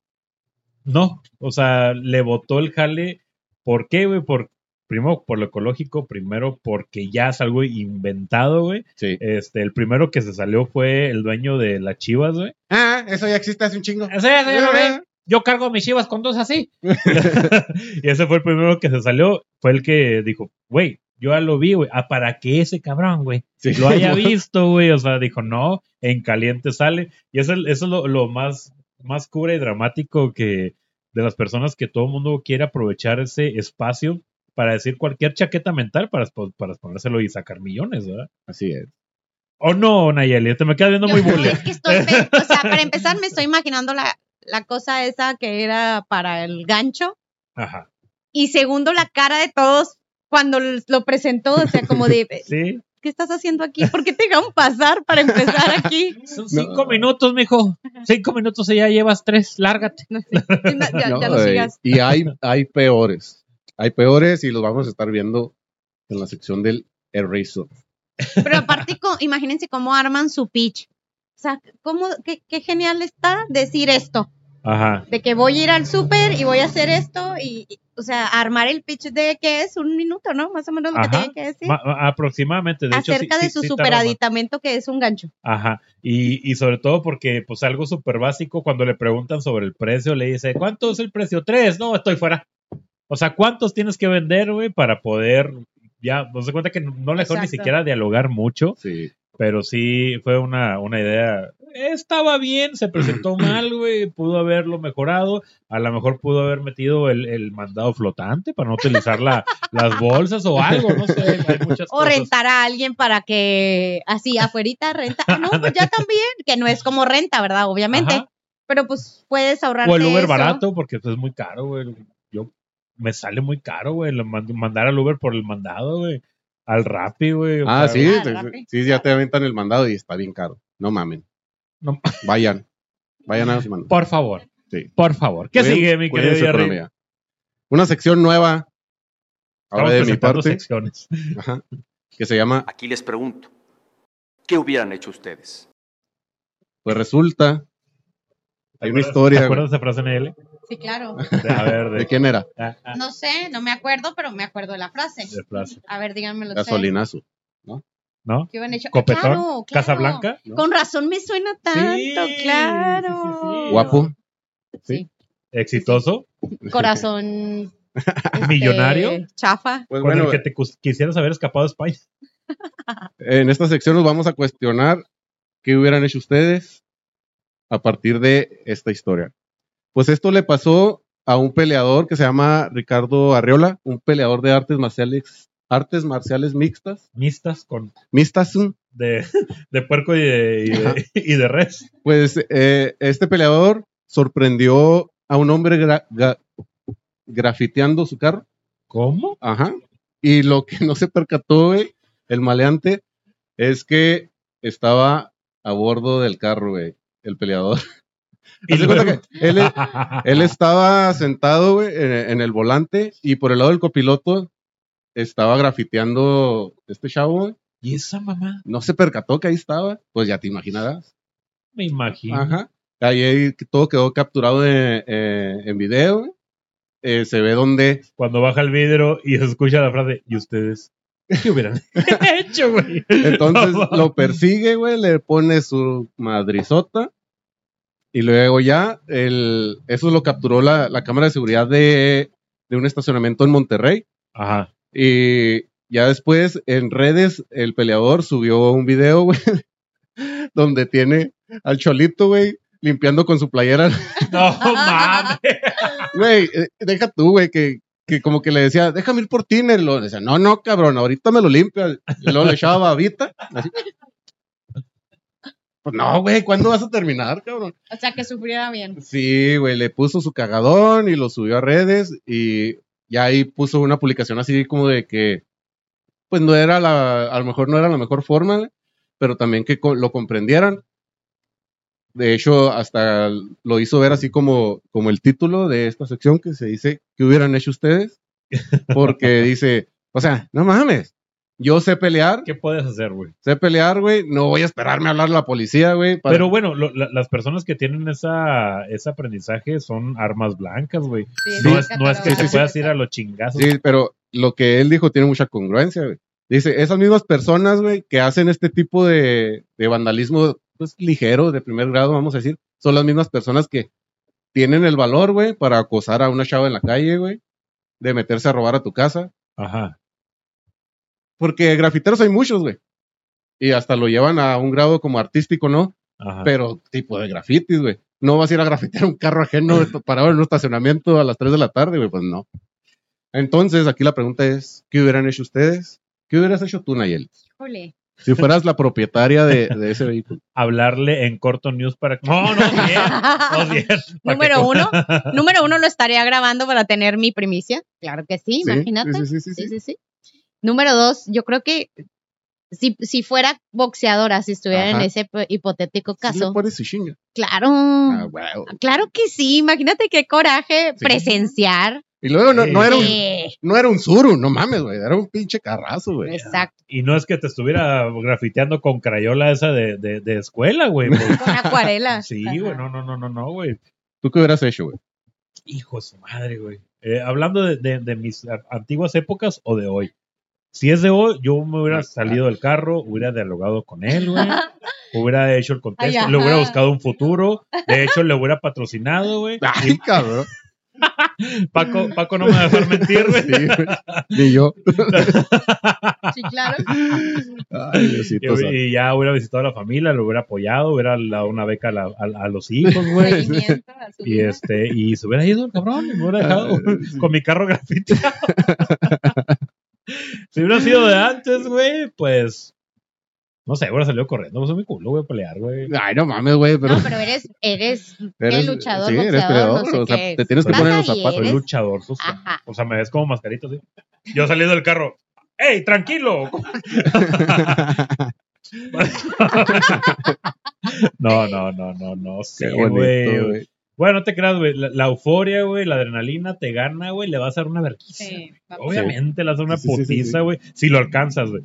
no, o sea, le botó el jale. ¿Por qué, güey? Por, primero por lo ecológico, primero porque ya es algo inventado, güey. Sí. Este, el primero que se salió fue el dueño de las chivas, güey. Ah, eso ya existe hace un chingo. Ya lo ve. Yo cargo mis chivas con dos así. [laughs] y ese fue el primero que se salió. Fue el que dijo, güey, yo ya lo vi, güey. Ah, para que ese cabrón, güey, Sí. lo haya [laughs] visto, güey. O sea, dijo, no, en caliente sale. Y eso, eso es lo, lo más, más cura y dramático que de las personas que todo el mundo quiere aprovechar ese espacio para decir cualquier chaqueta mental para, para ponérselo y sacar millones, ¿verdad? Así es. O no, Nayeli, te me quedas viendo muy [laughs] Yo- bully. es que estoy, [laughs] o sea, para empezar me estoy imaginando la, la cosa esa que era para el gancho. Ajá. Y segundo, la cara de todos cuando lo presentó, o sea, como de, [laughs] Sí. ¿qué estás haciendo aquí? ¿Por qué te dejaron pasar para empezar aquí? [laughs] Son cinco minutos, mijo. Cinco minutos y ya llevas tres. Lárgate. No ya, No, ya no eh, sigas. y hay, hay peores. Hay peores y los vamos a estar viendo en la sección del Eraser. Pero aparte, imagínense cómo arman su pitch. O sea, cómo, qué, qué genial está decir esto, Ajá. de que voy a ir al súper y voy a hacer esto y, y, o sea, armar el pitch de que es un minuto, ¿no? Más o menos lo que tiene que decir. Ma- ma- aproximadamente. De hecho, acerca sí- de su sí super tarda más. aditamento que es un gancho. Ajá. Y, y sobre todo porque, pues, algo súper básico, cuando le preguntan sobre el precio, le dice, ¿cuánto es el precio? Tres. No, estoy fuera. O sea, ¿cuántos tienes que vender, güey, para poder. Ya, nos se cuenta que no no le dejó ni siquiera dialogar mucho, Sí. Pero sí fue una, una idea. Estaba bien, se presentó [clears throat] mal, güey, pudo haberlo mejorado. A lo mejor pudo haber metido el, el mandado flotante para no utilizar la, [laughs] las bolsas o algo, no sé. Hay muchas O cosas. rentar a alguien para que así afuerita renta. Ah, no, pues ya [laughs] también, que no es como renta, ¿verdad? Obviamente. Ajá. Pero pues puedes ahorrar. O el Uber barato, porque pues, es muy caro, güey. Yo me sale muy caro, güey, mandar al Uber por el mandado, güey. Al Rappi, güey. Ah, sí, Ah, sí, sí, ya te aventan el mandado y está bien caro. No mamen. No. Vayan. Vayan a su mandado. Por favor. Sí. Por favor. ¿Qué Cuiden- sigue, mi querido Jerry? Una sección nueva. Ahora Estamos de mi parte. secciones. [laughs] ajá, que se llama Aquí les pregunto, ¿qué hubieran hecho ustedes? Pues resulta. Hay una ¿Te historia. acuerdas de esa frase en L? Sí, claro. [laughs] De- a ver, ¿De de, quién era? ah, ah, No sé, no me acuerdo, pero me acuerdo de la frase. de frase. A ver, díganmelo. Gasolinazo. ¿No? ¿Qué hubieran hecho? Copetón, Claro, claro. Casablanca. ¿no? Con razón me suena tanto, Sí, claro. sí, sí, sí. Guapo. Sí. Exitoso. Corazón. este, Millonario. Chafa. Pues con bueno, el que te quisieras haber escapado de España. [laughs] en esta sección nos vamos a cuestionar qué hubieran hecho ustedes a partir de esta historia. Pues esto le pasó a un peleador que se llama Ricardo Arriola, un peleador de artes marciales, artes marciales mixtas, Mixtas con mixtas. de, de puerco y de, y de, y de res. Pues eh, este peleador sorprendió a un hombre gra- ga- grafiteando su carro. ¿Cómo? Ajá. Y lo que no se percató, güey, el maleante, es que estaba a bordo del carro, güey, el peleador. Y Haz de cuenta luego- que él, [laughs] él estaba sentado, güey, en, en el volante y por el lado del copiloto estaba grafiteando este chavo, güey. ¿Y esa mamá? No se percató que ahí estaba, pues ya te imaginarás. Me imagino. Ajá. Ahí, todo quedó capturado en, eh, en video. güey. Eh, se ve donde Cuando baja el vidrio y se escucha la frase, ¿y ustedes? ¿Qué hubieran [laughs] hecho, güey? Entonces No, lo persigue, güey, le pone su madrizota. Y luego ya, el, eso lo capturó la, la cámara de seguridad de, de un estacionamiento en Monterrey. Ajá. Y ya después, en redes, el peleador subió un video, güey, [laughs] donde tiene al Cholito, güey, limpiando con su playera. [laughs] No mames. Güey, eh, deja tú, güey, que, que como que le decía, déjame ir por tiner. Decía, no, no, cabrón, ahorita me lo limpia. Y luego le echaba babita. así. Pues no, güey, ¿cuándo vas a terminar, cabrón? O sea, que sufriera bien. Sí, güey, le puso su cagadón y lo subió a redes y ya ahí puso una publicación así como de que, pues no era la, a lo mejor no era la mejor forma, pero también que lo comprendieran. De hecho, hasta lo hizo ver así como, como el título de esta sección que se dice, ¿qué hubieran hecho ustedes? [laughs] Porque dice, o sea, no mames, yo sé pelear, ¿Qué puedes hacer, güey? sé pelear, güey, no voy a esperarme a hablar a la policía, güey. para- Pero bueno, lo- la- las personas que tienen esa, ese aprendizaje son armas blancas, güey. Sí, No, sí, es, no es que catalogado. te puedas ir a los chingazos. Sí, pero lo que él dijo tiene mucha congruencia, güey. Dice, esas mismas personas, güey, que hacen este tipo de, de vandalismo, pues, ligero, de primer grado, vamos a decir, son las mismas personas que tienen el valor, güey, para acosar a una chava en la calle, güey, de meterse a robar a tu casa. Ajá. Porque grafiteros hay muchos, güey. Y hasta lo llevan a un grado como artístico, ¿no? Ajá. Pero tipo de grafitis, güey. No vas a ir a grafitear un carro ajeno [laughs] parado en un estacionamiento a las 3 de la tarde, güey, pues no. Entonces, aquí la pregunta es, ¿qué hubieran hecho ustedes? ¿Qué hubieras hecho tú, Nayel? Híjole. Si fueras la propietaria de, de ese [laughs] vehículo. Hablarle en corto news para. No, no, bien. No, [laughs] bien. Número que- uno, número uno lo estaría grabando para tener mi primicia. Claro que sí, Sí, imagínate. sí, sí, sí, Sí, sí. sí, sí. Número dos, yo creo que si, si fuera boxeadora, si estuviera en ese hipotético Sí le caso, su chinga. claro, Ah, claro que sí. Imagínate qué coraje Sí. presenciar. Y luego no, no era un, Sí, no era un suru, no mames, güey. Era un pinche carrazo, güey. exacto. Y no es que te estuviera grafiteando con crayola esa de, de, de escuela, güey. Con acuarela. [laughs] Sí, güey. No, no, no, no, no, güey. ¿Tú qué hubieras hecho, güey? Hijo de su madre, güey. Eh, hablando de, de- de mis antiguas épocas o de hoy. Si es de hoy, yo me hubiera salido del carro, hubiera dialogado con él, güey. [laughs] Hubiera hecho el contexto, Ay, le hubiera buscado un futuro. De hecho, le hubiera patrocinado, güey. [laughs] Ay, cabrón. [laughs] Paco, Paco no me va a dejar mentir, güey. Sí. Ni yo. Sí, claro. Ay, Diosito. Y, y ya hubiera visitado a la familia, lo hubiera apoyado, hubiera dado una beca a, la- a- a los hijos, güey. Y este, y se hubiera ido el cabrón, y me hubiera dejado Ah, sí. con mi carro grafiteado. Si hubiera sido de antes, güey, pues. No sé, hubiera salido corriendo, pues es mi culo, voy a pelear, güey. Ay, no mames, güey, pero No, pero eres, eres, [laughs] eres, ¿qué luchador, sí, eres boxeador, peleador, no sé o sea, qué te tienes que poner los zapatos. Soy eres- luchador social. Ajá. O sea, me ves como mascarito, ¿sí? Yo saliendo del carro. ¡Ey, tranquilo! [laughs] [laughs] no, no, no, no, no sé, Qué bonito, güey. Bueno, no te creas, güey. La, la euforia, güey, la adrenalina te gana, güey. Le vas a dar una vergüenza. Sí, Obviamente le vas a dar una Sí, sí, sí, sí, putiza, sí. güey. Si lo alcanzas, güey.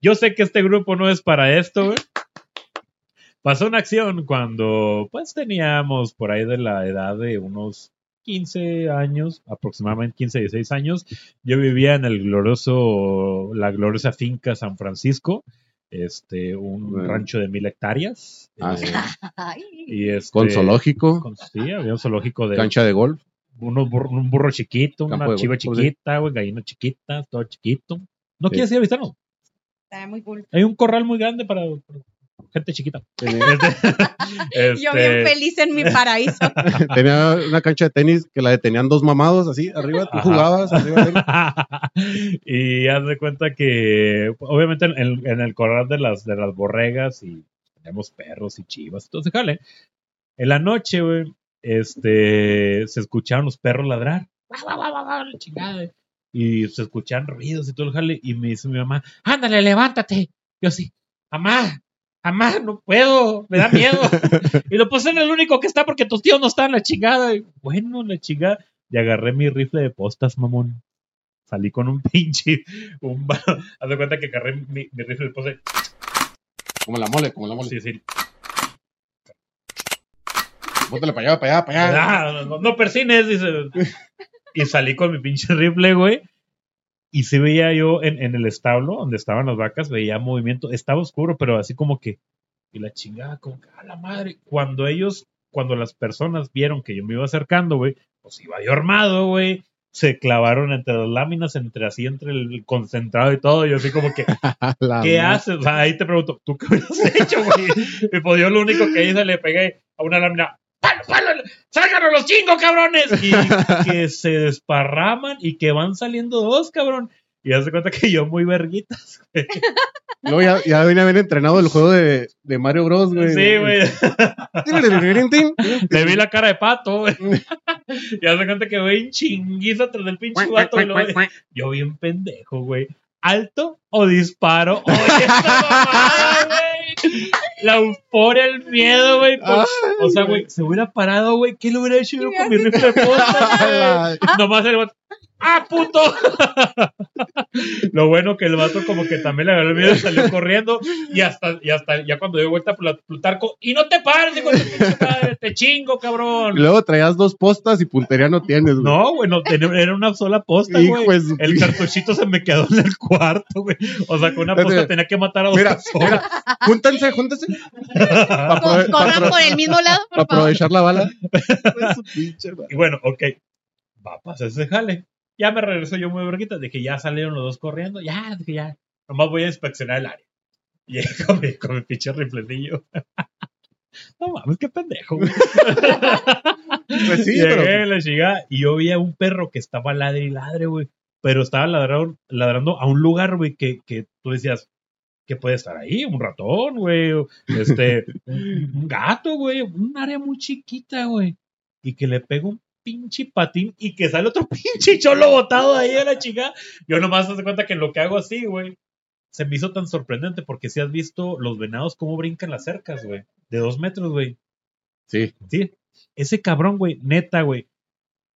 Yo sé que este grupo no es para esto, güey. Pasó una acción cuando, pues, teníamos por ahí de la edad de unos 15 años, aproximadamente 15, 16 años. Yo vivía en el glorioso, la gloriosa finca San Francisco, este, un Bueno. rancho de mil hectáreas. Ah, eh, sí. Y este, Con zoológico, con- sí, había un zoológico de cancha de golf. unos burro- un burro chiquito, Campo una chiva golf, ¿cómo se chiquita, güey, gallina chiquita, todo chiquito. ¿No Sí. quieres ir a visitarnos? está muy cool. Hay un corral muy grande para, para gente chiquita. [laughs] Este, Yo bien feliz en mi paraíso. [laughs] tenía una cancha de tenis que la detenían dos mamados así arriba. Tú Ajá. jugabas arriba. [laughs] y haz de cuenta que, obviamente, en, el corral de las, de las borregas y tenemos perros y chivas. Entonces, jale. En la noche, güey, este, se escuchaban los perros ladrar. Chingada. Y se escuchaban ruidos y todo el jale. Y me dice mi mamá, ándale, levántate. Yo así, mamá, mamá, no puedo, me da miedo. [laughs] y lo pues en el único que está porque tus tíos no están, la chingada. Y, bueno, la chingada. Y agarré mi rifle de postas, mamón. Salí con un [laughs] pinche. Un, haz de cuenta que agarré mi, mi rifle de postas. Como la mole, como la mole. Sí, sí. Póntale para allá, para allá, para allá. Ah, no, no, no persines, dice. Y salí con mi pinche rifle, güey. Y sí veía yo en, en el establo donde estaban las vacas, veía movimiento. Estaba oscuro, pero así como que. Y la chingada, como que, a la madre. Cuando ellos, cuando las personas vieron que yo me iba acercando, güey, pues iba yo armado, güey. Se clavaron entre las láminas, entre así, entre el concentrado y todo. Y yo así como que, [laughs] ¿qué haces? O sea, ahí te pregunto, ¿tú qué hubieras [laughs] hecho, güey? Y pues yo lo único que hice, le pegué a una lámina, ¡palo, palo! ¡Sácanos los chingos, cabrones! Y que se desparraman y que van saliendo dos, cabrón. Y hace cuenta que yo muy verguitas. Luego ya, ya venía bien entrenado el juego de, de Mario Bros, güey. Sí, güey. Le vi la cara de pato, güey. Y hace cuenta que voy en chinguiza tras del pinche vato. Y luego, yo bien pendejo, güey. ¿Alto o disparo? Oye, esta mamada, güey. La euforia, el miedo, güey. por- O sea, güey, se hubiera parado, güey. ¿Qué le hubiera hecho yo con mi rifle de posta? [laughs] Nomás el. ¡Ah, puto! [laughs] Lo bueno que el vato como que también le agarró el miedo y salió corriendo. Y hasta, y hasta ya cuando dio vuelta por la Plutarco, y no te pares, digo, te chingo, cabrón. Y luego traías dos postas y puntería no tienes, güey. No, güey, no, era una sola posta, Hijo güey. de El cartuchito se me quedó en el cuarto, güey. O sea, con una posta tenía que matar a dos Mira, personas. mira, júntense, júntense. [laughs] Para Co- Corran por el mismo lado, por favor. aprovechar la bala. [laughs] Y bueno, ok, va a pasar ese jale. Ya me regreso yo muy verguita, de que ya salieron los dos corriendo. Ya, dije ya, nomás voy a inspeccionar el área. Y llegué [laughs] con mi, con mi pinche riflecillo. [laughs] No mames, qué pendejo, güey. [laughs] Pues sí, Llegué, pero la chingada, y yo vi a un perro que estaba ladre y ladre, güey. Pero estaba ladrando, ladrando a un lugar, güey, que, que tú decías, que puede estar ahí? Un ratón, güey. Este, un, un gato, güey. Un área muy chiquita, güey. Y que le pega un pinche patín y que sale otro [laughs] pinche cholo botado ahí a la chica. Yo nomás te das cuenta que lo que hago así, güey. Se me hizo tan sorprendente porque si has visto los venados cómo brincan las cercas, güey. De dos metros, güey. sí. Sí. Ese cabrón, güey, neta, güey.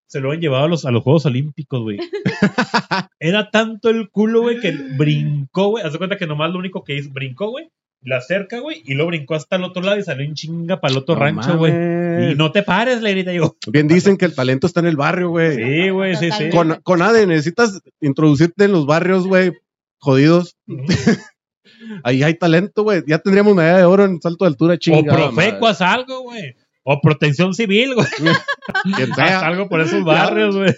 Se lo han llevado a los, a los Juegos Olímpicos, güey. [laughs] Era tanto el culo, güey, que brincó, güey. Haz de cuenta que nomás lo único que hizo, brincó, güey. La cerca, güey, y luego brincó hasta el otro lado y salió en chinga para el otro No rancho, güey. Y no te pares, le grita yo. Bien dicen que el talento está en el barrio, güey. Sí, güey, sí, sí. Con, con ADE necesitas introducirte en los barrios, güey, jodidos. [laughs] Ahí hay talento, güey. Ya tendríamos medalla de oro en salto de altura, O chingada. Profeco, haz algo, güey. O protección civil, güey. [laughs] algo por esos barrios, güey.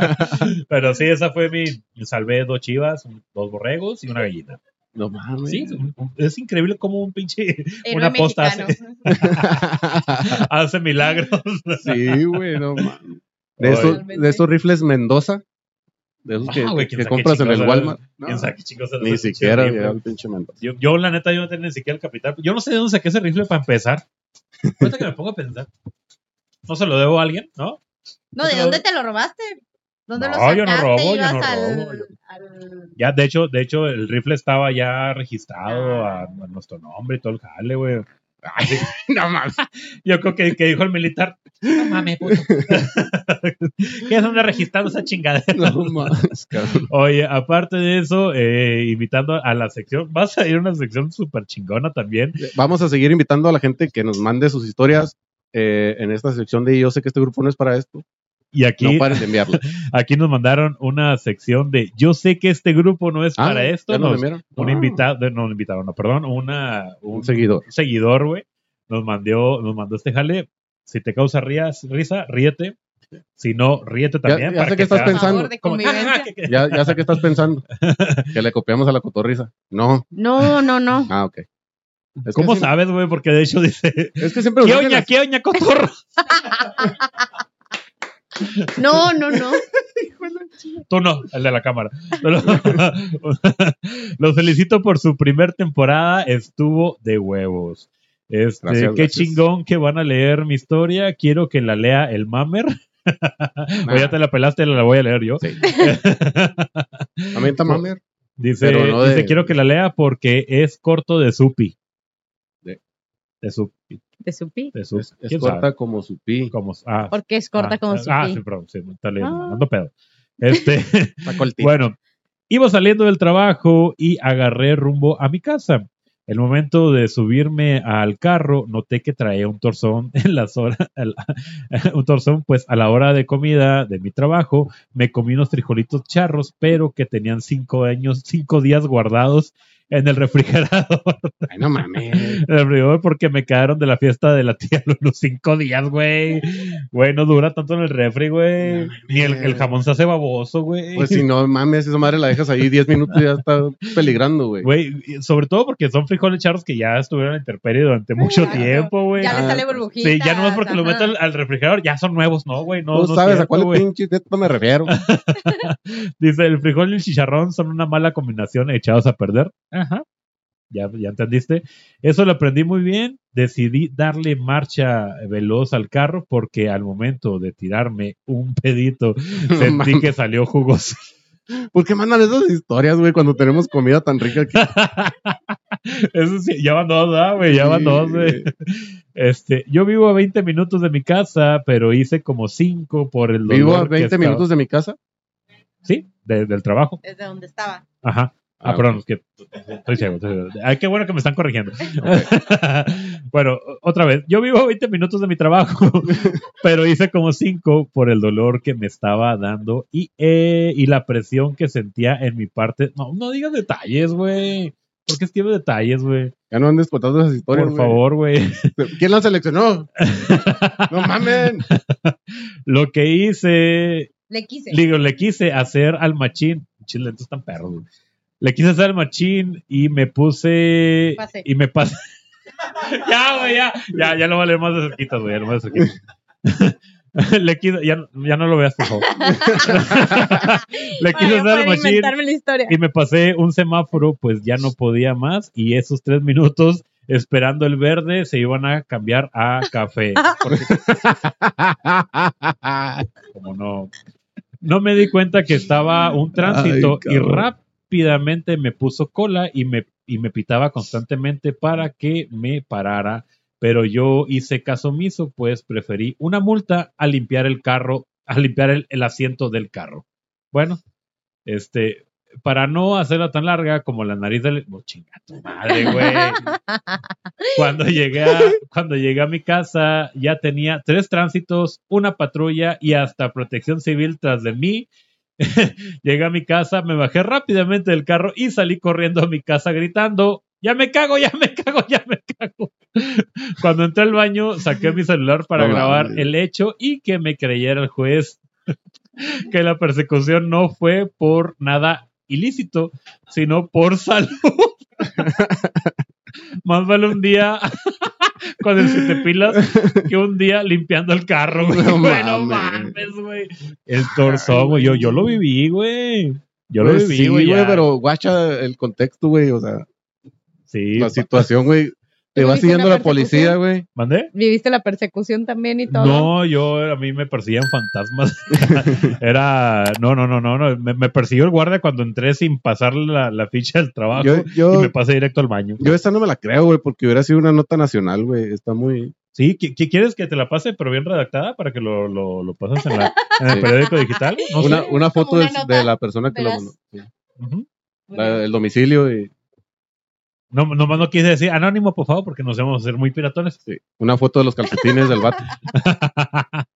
[laughs] Pero sí, esa fue mi. Salvé dos chivas, dos borregos y una gallina. No mames. Sí, es increíble cómo un pinche Héroe una posta hace, [laughs] hace milagros. sí, güey, no mames. De, esos, de esos rifles Mendoza. De esos que, Ah, compras en el Walmart. No, ¿Quién sabe qué chingos era ni siquiera el pinche Mendoza. Yo, yo, la neta, yo no tenía ni siquiera el capital. Yo no sé de dónde saqué ese rifle para empezar. Ahorita que me pongo a pensar. No se lo debo a alguien, ¿no? No, ¿de dónde te lo robaste? ¿Dónde lo No, sacaste? yo no robo, yo no al- robo, al- Ya, de hecho, de hecho, el rifle estaba ya registrado a, a nuestro nombre y todo el jale, güey. Ay, [laughs] No mames. Yo creo que, que dijo el militar, no mames, puto. [laughs] ¿Qué es donde registrando esa chingadera? No mames, cabrón. Oye, aparte de eso, eh, invitando a la sección, vas a ir a una sección súper chingona también. Vamos a seguir invitando a la gente que nos mande sus historias eh, en esta sección de Yo sé que este grupo no es para esto. Y aquí, No paren de enviarlo. [laughs] aquí nos mandaron una sección de Yo sé que este grupo no es Ah, para esto. ¿ya nos un Ah, invitado, no, un invitado, no, perdón, una, un, Un seguidor. seguidor, güey, nos mandó, nos mandó este jale. Si te causa rías, risa, ríete. Si no, ríete también. ya para sé que estás pensando. que- [laughs] que- Ya, ya sé qué estás pensando. [laughs] Que le copiamos a la cotorriza. No. No, no, no. Ah, ok. Es ¿Cómo que sabes, güey? Porque de hecho dice, Es que siempre ¿qué oña, las- qué oña, cotorro? No, no, no. [laughs] Tú no, el de la cámara. [laughs] Los felicito por su primer temporada. Estuvo de huevos. Este, Gracias, qué gracias. chingón que van a leer mi historia. Quiero que la lea el mamer. [laughs] o ya te la pelaste, la voy a leer yo. Sí. También está mamer. Dice, Pero no de- dice, quiero que la lea porque es corto de supi. De- De supi. De su pi. De supi. Es, es ¿Quién corta sabe? como su pi. Como, ah, Porque es corta ah, como ah, su Ah, pi. sí, perdón, sí, está leyendo, Ah. pedo. Este. [laughs] Bueno, iba saliendo del trabajo y agarré rumbo a mi casa. El momento de subirme al carro, noté que traía un torzón [laughs] en las horas, [laughs] un torzón, pues a la hora de comida de mi trabajo, me comí unos frijolitos charros, pero que tenían cinco años, cinco días guardados en el refrigerador. Ay, no mames. [laughs] En el refrigerador porque me quedaron de la fiesta de la tía los cinco días, güey. Güey, no dura tanto en el refri, güey. Ni el, el jamón se hace baboso, güey. Pues si no mames, esa madre la dejas ahí 10 minutos y ya está peligrando, güey. Güey, sobre todo porque son frijoles charros que ya estuvieron en intemperie durante mucho Claro. tiempo, güey. Ya le Ah, sale pues, burbujitas. Sí, ya nomás porque lo meto al, al refrigerador, ya son nuevos, no, güey. No, Tú no es sabes a cuál güey. pinche de esto me refiero. [laughs] Dice, el frijol y el chicharrón son una mala combinación echados a perder. Ajá. Ya, ya entendiste. Eso lo aprendí muy bien. Decidí darle marcha veloz al carro porque al momento de tirarme un pedito [laughs] sentí que salió jugoso. ¿Por qué mandan esas historias, güey, cuando tenemos comida tan rica que [laughs] Eso sí, ya van dos, ¿verdad, güey? Ya van dos, güey. Este, yo vivo a 20 minutos de mi casa, pero hice como 5 por el dolor vivo a que 20 estaba- minutos de mi casa? Sí, de- del trabajo. Desde donde estaba. Ajá. Ah, Ah, perdón, es que estoy ciego, estoy ciego. Ay, qué bueno que me están corrigiendo. [laughs] bueno, otra vez. Yo vivo a 20 minutos de mi trabajo, [laughs] pero hice como 5 por el dolor que me estaba dando y, eh, y la presión que sentía en mi parte. No, no digas detalles, güey. ¿Por qué escribes detalles, güey? Ya no andes contando esas historias, Por favor, güey. [laughs] ¿Quién la seleccionó? no mamen. Lo que hice Le quise. Digo, le quise hacer al machín. Chile, estos están perros, güey. Le quise hacer al machín y me puse. Pasé. Y me pasé. [laughs] ya, güey, ya. Ya, ya lo vale más de cerquita, güey. Ya lo más de cerquita. [laughs] le quise. Ya, ya no lo veas, por favor. [laughs] le quise hacer al machín y me pasé un semáforo, pues ya no podía más. Y esos tres minutos esperando el verde se iban a cambiar a café. Porque como no. No me di cuenta que estaba un tránsito Ay, y cabrón. Rápidamente me puso cola y me, y me pitaba constantemente para que me parara. Pero yo hice caso omiso, pues preferí una multa a limpiar el carro, a limpiar el, el asiento del carro. Bueno, este, para no hacerla tan larga como la nariz del. Oh, chinga tu madre, güey. [laughs] Cuando llegué, a, cuando llegué a mi casa, ya tenía tres tránsitos, una patrulla y hasta protección civil tras de mí. [laughs] llegué a mi casa, me bajé rápidamente del carro y salí corriendo a mi casa gritando. Ya me cago, ya me cago, ya me cago. [laughs] Cuando entré al baño, saqué mi celular para No grabar el hecho y que me creyera el juez [laughs] que la persecución no fue por nada ilícito, sino por salud. Más vale un día [laughs] con el siete pilas que un día limpiando el carro, güey. No Güey, No mames. mames, güey. El torso, güey. Yo, yo lo viví, güey. Yo lo Pues viví, sí, güey. güey, ya. pero guacha el contexto, güey. O sea, Sí. la situación, güey. Te ¿Tú va siguiendo la policía, güey. ¿Mandé? ¿Viviste la persecución también y todo? No, yo, a mí me perseguían fantasmas. [laughs] Era, no, no, no, no, no. Me, me persiguió el guardia cuando entré sin pasar la, la ficha del trabajo Yo, y me pasé directo al baño. yo esta no me la creo, güey, porque hubiera sido una nota nacional, güey. Está muy. Sí, ¿qui- qui- ¿quieres que te la pase, pero bien redactada para que lo, lo, lo pases en, la, en el Sí. periódico digital? No. Una, una foto una de, la persona que lo. La- el domicilio y No, nomás no quise decir anónimo, por favor, porque nos vamos a hacer muy piratones. sí, una foto de los calcetines del vato. [laughs]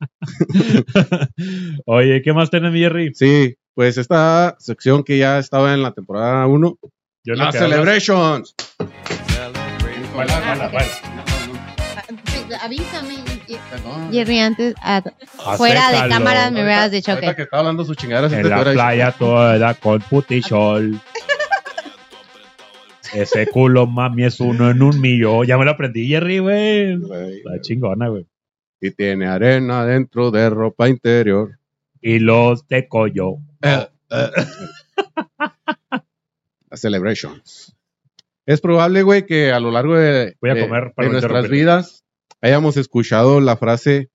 Oye, ¿qué más tenés, mi Jerry? Sí, pues esta sección que ya estaba en la temporada 1. Yo lo La que hablo- Celebrations. Baila, baila, baila. Avísame. Perdón. Jerry, antes, Hace fuera de cámaras me hubieras dicho que. que estaba hablando sus chingaderas. En la playa toda con putichol. [laughs] Ese culo, mami, es uno en un millón. Ya me lo aprendí, Jerry, güey. Está chingona, güey. Y tiene arena dentro de ropa interior. Y los de collo. Eh, eh. Celebrations. Es probable, güey, que a lo largo de, Voy a de- comer para de no nuestras interrumpir. vidas hayamos escuchado la frase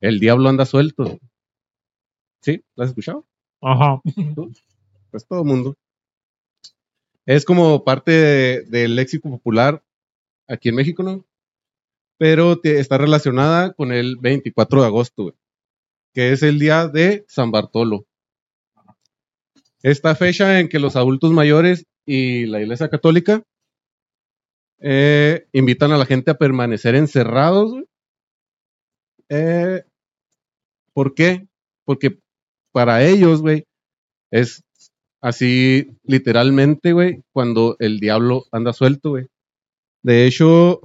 el diablo anda suelto. ¿Sí? ¿La has escuchado? Ajá. Pues todo el mundo. Es como parte de- del léxico popular aquí en México, ¿no? Pero está relacionada con el 24 de agosto, que es el día de San Bartolo. Esta fecha en que los adultos mayores y la Iglesia Católica Eh, invitan a la gente a permanecer encerrados. Eh, ¿Por qué? Porque para ellos, güey, es así literalmente, güey, cuando el diablo anda suelto, güey. De hecho,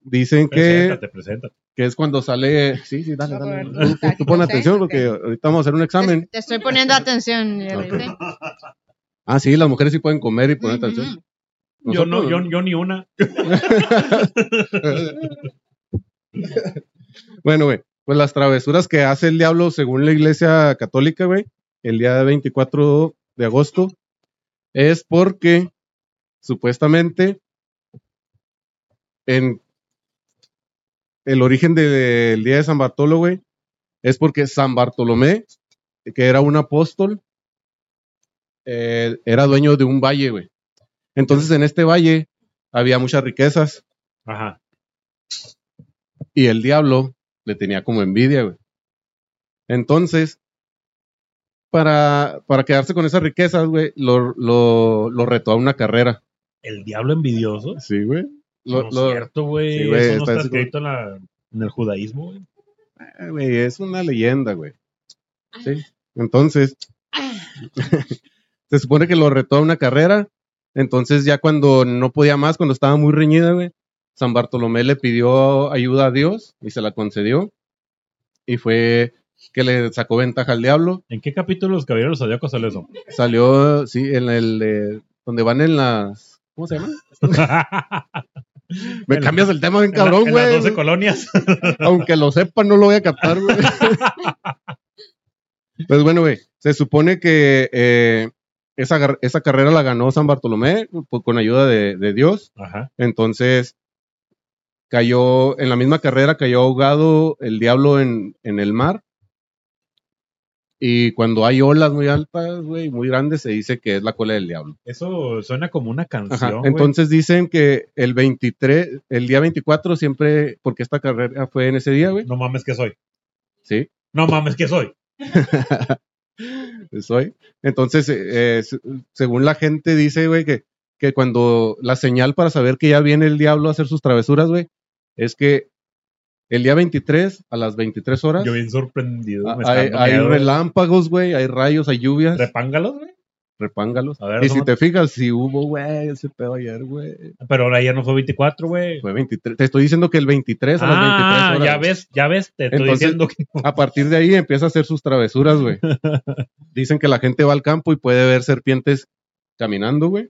dicen que, Preséntate, que es cuando sale. Sí, sí, dale, dale. Tú, tú- pon atención porque ahorita vamos a hacer un examen. Te estoy poniendo atención. Ah, sí, las mujeres sí pueden comer y poner atención. Yo, no, yo, yo ni una. [laughs] Bueno, güey, pues las travesuras que hace el diablo según la iglesia católica, güey, el día 24 de agosto, es porque supuestamente en el origen del día de San Bartolo, güey, es porque San Bartolomé, que era un apóstol, eh, era dueño de un valle, güey. Entonces en este valle había muchas riquezas Ajá. y el diablo le tenía como envidia, güey. Entonces, para, para quedarse con esas riquezas, güey, lo, lo, lo retó a una carrera. El diablo envidioso. Sí, güey. Lo- no lo- es cierto, güey. Sí, güey, Eso no está escrito en, la, en el judaísmo, güey. Eh, güey, es una leyenda, güey. Sí. Entonces, [laughs] se supone que lo retó a una carrera. Entonces, ya cuando no podía más, cuando estaba muy reñida, güey, San Bartolomé le pidió ayuda a Dios y se la concedió. Y fue que le sacó ventaja al diablo. ¿En qué capítulo los Caballeros del Zodíaco sale eso? Salió, sí, en el de- donde van en las. ¿Cómo se llama? [laughs] Me En- cambias el tema bien En la- cabrón, en las güey. 12 colonias. [laughs] Aunque lo sepa, no lo voy a captar, güey. [laughs] pues bueno, güey. Se supone que eh, esa, esa carrera la ganó San Bartolomé pues, con ayuda de, de Dios. Ajá. Entonces, cayó, en la misma carrera cayó ahogado el diablo en, en el mar. Y cuando hay olas muy altas, güey, muy grandes, se dice que es la cola del diablo. Eso suena como una Ajá, canción. güey. Entonces dicen que el 23, el día 24 siempre, porque esta carrera fue en ese día, güey. No mames que soy. Sí, No mames que soy. [laughs] soy. Entonces, eh, eh, se- según la gente dice, güey, que, que cuando la señal para saber que ya viene el diablo a hacer sus travesuras, güey, es que el día 23 a las 23 horas Yo bien sorprendido. me hay, relámpagos, güey, hay rayos, hay lluvias, Repángalos, güey. repángalos. A ver, y si ¿cómo- te fijas, si hubo, güey, ese pedo ayer, güey. Pero ahora ya no fue 24, güey. Fue 23. Te estoy diciendo que el 23 a las 23 Ah, horas. ya ves, ya ves, te estoy Entonces- diciendo que A partir de ahí empieza a hacer sus travesuras, güey. [laughs] Dicen que la gente va al campo y puede ver serpientes caminando, güey.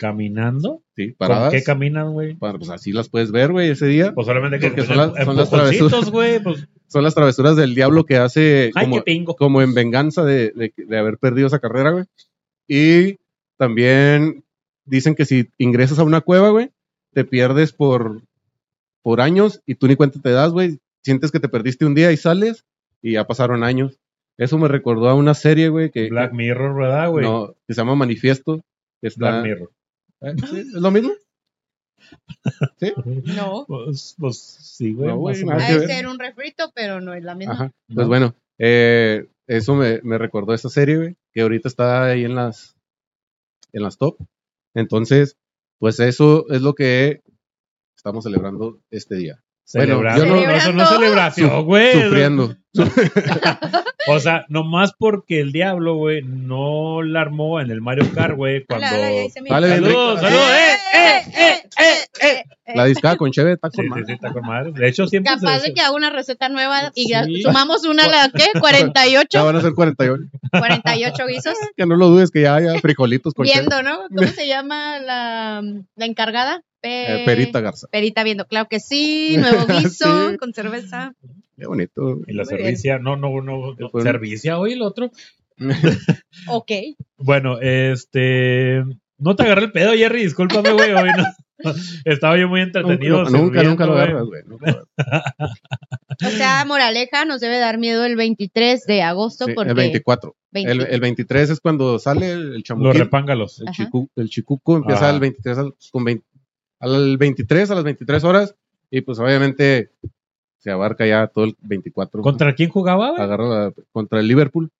Caminando. Sí, ¿Con paradas. qué caminan, güey? Pues así las puedes ver, güey, ese día. Pues solamente que pues, son las- son las empujoncitos, güey. Pues, Son las travesuras del diablo que hace ay, como, en venganza de, de- de haber perdido esa carrera, güey. Y también dicen que si ingresas a una cueva, güey, te pierdes por, por años y tú ni cuenta te das, güey. Sientes que te perdiste un día y sales y ya pasaron años. Eso me recordó a una serie, güey, que, Black Mirror, ¿verdad, güey? no, que se llama Manifiesto. está- Black Mirror. ¿Eh? ¿Sí? ¿Es lo mismo? No. [laughs] Pues, pues sí, güey. No, más que ser un refrito, pero no es la misma. Ajá. No. Pues bueno, eh, eso me, me recordó esta serie, güey, que ahorita está ahí en las, en las top. Entonces, pues eso es lo que estamos celebrando este día. Bueno, Celebrando. yo no- no, eso no es Celebrando. celebración, güey. Sufriendo. [laughs] [laughs] O sea, nomás porque el diablo, güey, no la armó en el Mario Kart, güey, cuando... Ya Dale, bien Saludos, rico. saludos, eh, eh, eh, eh, eh. La discada con Cheve está con sí, madre. sí, está con madre. De hecho, siempre Capaz se- de que haga una receta nueva y ya sumamos una a la ¿qué? [laughs] Ya 48, van a ser 48. 48 guisos. [laughs] Que no lo dudes que ya haya frijolitos con Cheve. Viendo, ¿no? ¿Cómo se llama la, la encargada? Pe- Eh, Perita Garza. Perita viendo, claro que sí, nuevo [laughs] guiso Sí. con cerveza. Qué bonito. Y la servicia, no, no, no, no, un- servicia, oye, el otro. [laughs] Ok. Bueno, este... No te agarré el pedo, Jerry, discúlpame, güey, hoy no. [laughs] Estaba yo muy entretenido. nunca, nunca, nunca lo agarras, güey. nunca. O sea, moraleja, nos debe dar miedo el 23 de agosto Sí, porque el 24. 20. El, el 23 es cuando sale el Los chamuquín. repángalos. El, chicu- el chicuco empieza Ajá. al 23 al, con 20 al 23 a las 23 horas y pues obviamente se abarca ya todo el 24. ¿Contra quién jugaba, güey? Agarra la- contra el Liverpool.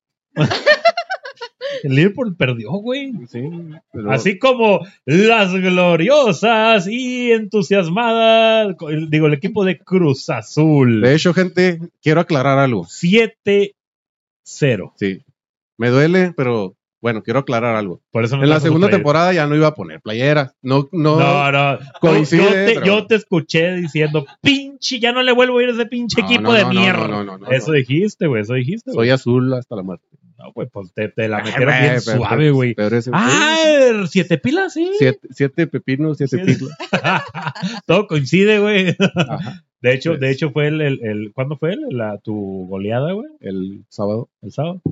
El Liverpool perdió, güey. Sí, pero- Así como las gloriosas y entusiasmadas, digo, el equipo de Cruz Azul. De hecho, gente, quiero aclarar algo. 7-0. Sí. Me duele, pero bueno, quiero aclarar algo. Por eso no En la segunda temporada ya no iba a poner playera. No, no. No, no. Coincide, yo, te, pero- yo te escuché diciendo, pinche, ya no le vuelvo a ir a ese pinche No, equipo no, de mierda. no, no, no, eso dijiste, güey, eso dijiste. Soy azul hasta la muerte. No, güey, pues te, te la metieron bien pero- suave, pero- güey. Ah, siete pilas, sí. Siete, siete pepinos, siete Siete. pilas. [laughs] Todo coincide, güey. [laughs] De hecho, Pues. de hecho fue el, el, el- ¿cuándo fue el- la, tu goleada, güey? El sábado. El sábado.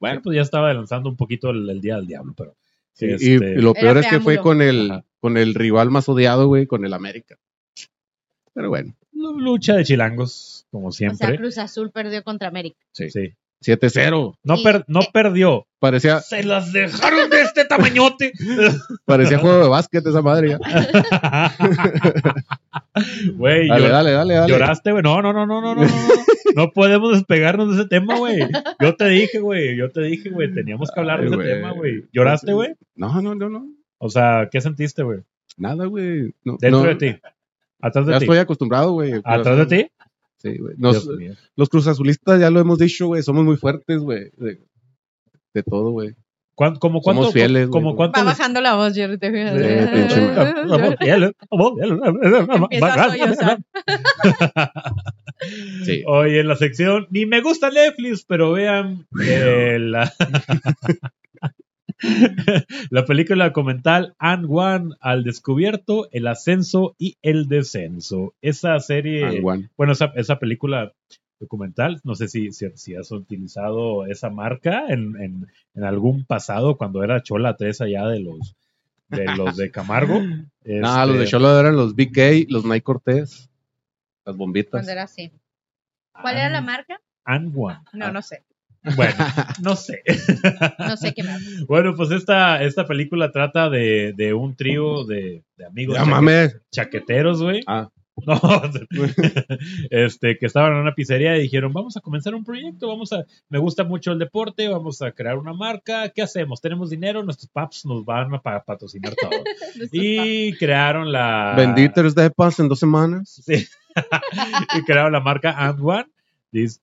Bueno, pues ya estaba lanzando un poquito el, el día del diablo, pero. Sí, este, y, y lo Era peor es que fue con el, Ajá. con el rival más odiado, güey, con el América. Pero bueno, lu- lucha de chilangos, como O sea, siempre. Cruz Azul perdió contra América. sí. sí. 7-0. No, per- no perdió. Parecía, Se las dejaron de este tamañote. [laughs] parecía juego de básquet esa madre. ya. [laughs] Güey, Dale, dale, dale, dale. lloraste, güey. No, no, no, no, no, no. No, no podemos despegarnos de ese tema, güey. Yo te dije, güey. Yo te dije, güey. Teníamos que hablar de Ay, ese güey. tema, güey. ¿Lloraste, güey? No, no, no, no. O sea, ¿qué sentiste, güey? Nada, güey. No, Dentro no, de ti. Atrás de Ya ti. estoy acostumbrado, güey. ¿Atrás de ti? Sí, güey. Nos- los cruzazulistas, ya lo hemos dicho, güey, somos muy fuertes, güey. De, de todo, güey. ¿Cuán- como cuánto, Somos fieles, como güey. cuánto Va bajando la voz, Jerry. Te fijas. Sí. Oye, en la sección, ni me gusta Netflix, pero vean eh, [laughs] la, [laughs] la película documental And One al descubierto, el ascenso y el descenso. Esa serie, bueno, esa, esa película documental, no sé si, si, si has utilizado esa marca en, en, en algún pasado cuando era Chola 3 allá de los de los de Camargo. [laughs] Nah, los de Este, Cholo eran los BK, los Nike Cortés, las bombitas. Cuando era así. ¿Cuál era la marca? And One. No, no sé. Bueno, [laughs] no sé. No sé qué más. Bueno, pues esta, esta película trata de, de un trío de, de amigos Ya chaque- mames. chaqueteros, güey. Ah. No, [laughs] este, que estaban en una pizzería y dijeron, vamos a comenzar un proyecto, vamos a, me gusta mucho el deporte, vamos a crear una marca, ¿qué hacemos? Tenemos dinero, nuestros paps nos van a pa- patrocinar todo. [laughs] y crearon la... Vendí tres depas en dos semanas. Sí. y crearon la marca And One.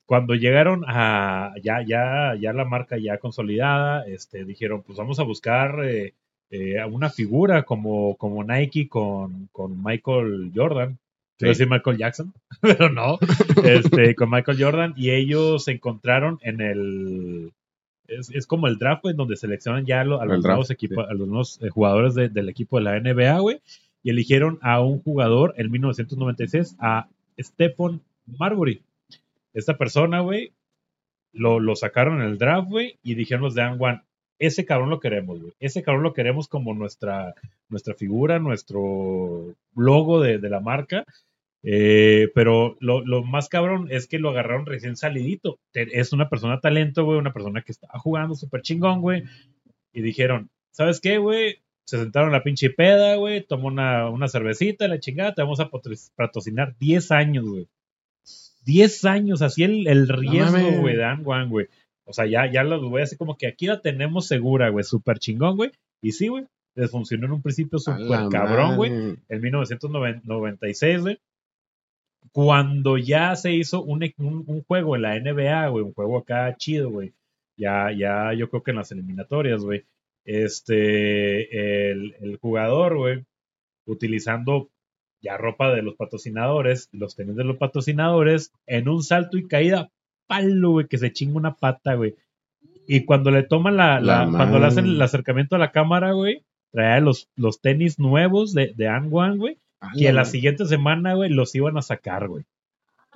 Cuando llegaron a ya, ya, ya la marca ya consolidada, este, dijeron, pues vamos a buscar eh, eh, una figura como, como Nike con, con Michael Jordan. Quiero Sí. decir Michael Jackson, [laughs] pero no. Este, [laughs] con Michael Jordan. Y ellos se encontraron en el. Es, es como el draft, güey, en donde seleccionan ya lo- a los draft, nuevos equipos, a los nuevos eh, jugadores de- del equipo de la NBA, güey. Y eligieron a un jugador en 1996, a Stephon Marbury. Esta persona, güey, lo, sacaron en el draft, güey, y dijeron los de And One, ese cabrón lo queremos, güey. Ese cabrón lo queremos como nuestra, nuestra figura, nuestro logo de, de la marca. Eh, pero lo, más cabrón es que lo agarraron recién salidito. Es una persona talento, güey, una persona que estaba jugando súper chingón, güey. Y dijeron, ¿sabes qué, güey? Se sentaron la pinche peda, güey, tomó una, una cervecita, la chingada, te vamos a patro- patrocinar 10 años, güey. 10 años, así el, el riesgo, güey, de And One, güey. O sea, ya, ya los voy a decir como que aquí la tenemos segura, güey, súper chingón, güey. Y sí, güey, les funcionó en un principio súper cabrón, güey en 1996, güey. Cuando ya se hizo un, un, un juego en la NBA, güey, un juego acá chido, güey. Ya, ya, yo creo que en las eliminatorias, güey. Este, el, el jugador, güey, utilizando ya ropa de los patrocinadores, los tenis de los patrocinadores, en un salto y caída, palo, güey, que se chinga una pata, güey. Y cuando le toman la, la- La cuando le hacen el acercamiento a la cámara, güey, trae los, los tenis nuevos de, de One, güey, A que la madre. siguiente semana, güey, los iban a sacar, güey.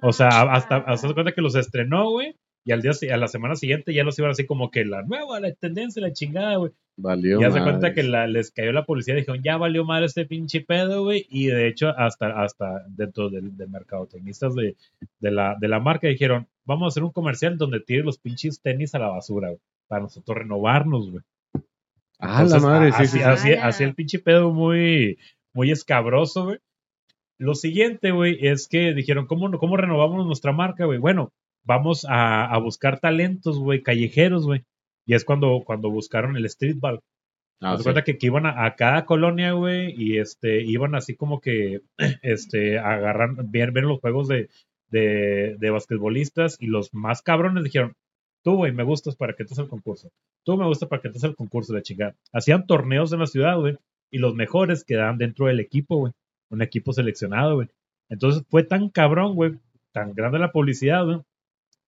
O sea, hasta, hasta se cuenta que los estrenó, güey, y al día, a la semana siguiente ya los iban así como que la nueva, la tendencia, la chingada, güey. Valió Y hace madre. cuenta que la- les cayó la policía y dijeron, ya valió madre este pinche pedo, güey. Y de hecho, hasta, hasta dentro del, del mercadotecnistas de, de, la, de la marca dijeron, vamos a hacer un comercial donde tire los pinches tenis a la basura, güey. Para nosotros renovarnos, güey. Ah, la madre, sí, así, sí, así el pinche pedo muy, muy escabroso, güey. Lo siguiente, güey, es que dijeron, ¿cómo, cómo renovamos nuestra marca, güey? Bueno, vamos a, a buscar talentos, güey, callejeros, güey. Y es cuando, cuando buscaron el streetball. Ah, sí. cuenta que, que iban a, a cada colonia, güey, y este, iban así como que, [clears throat] este, agarran, ver, ver los juegos de, de, de basquetbolistas y los más cabrones dijeron, tú, güey, me gustas para que entres al concurso. Tú me gustas para que entres al concurso de chingada. Hacían torneos en la ciudad, güey, y los mejores quedaban dentro del equipo, güey. Un equipo seleccionado, güey. Entonces fue tan cabrón, güey, tan grande la publicidad, güey,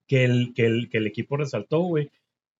que el, que el, que el equipo resaltó, güey.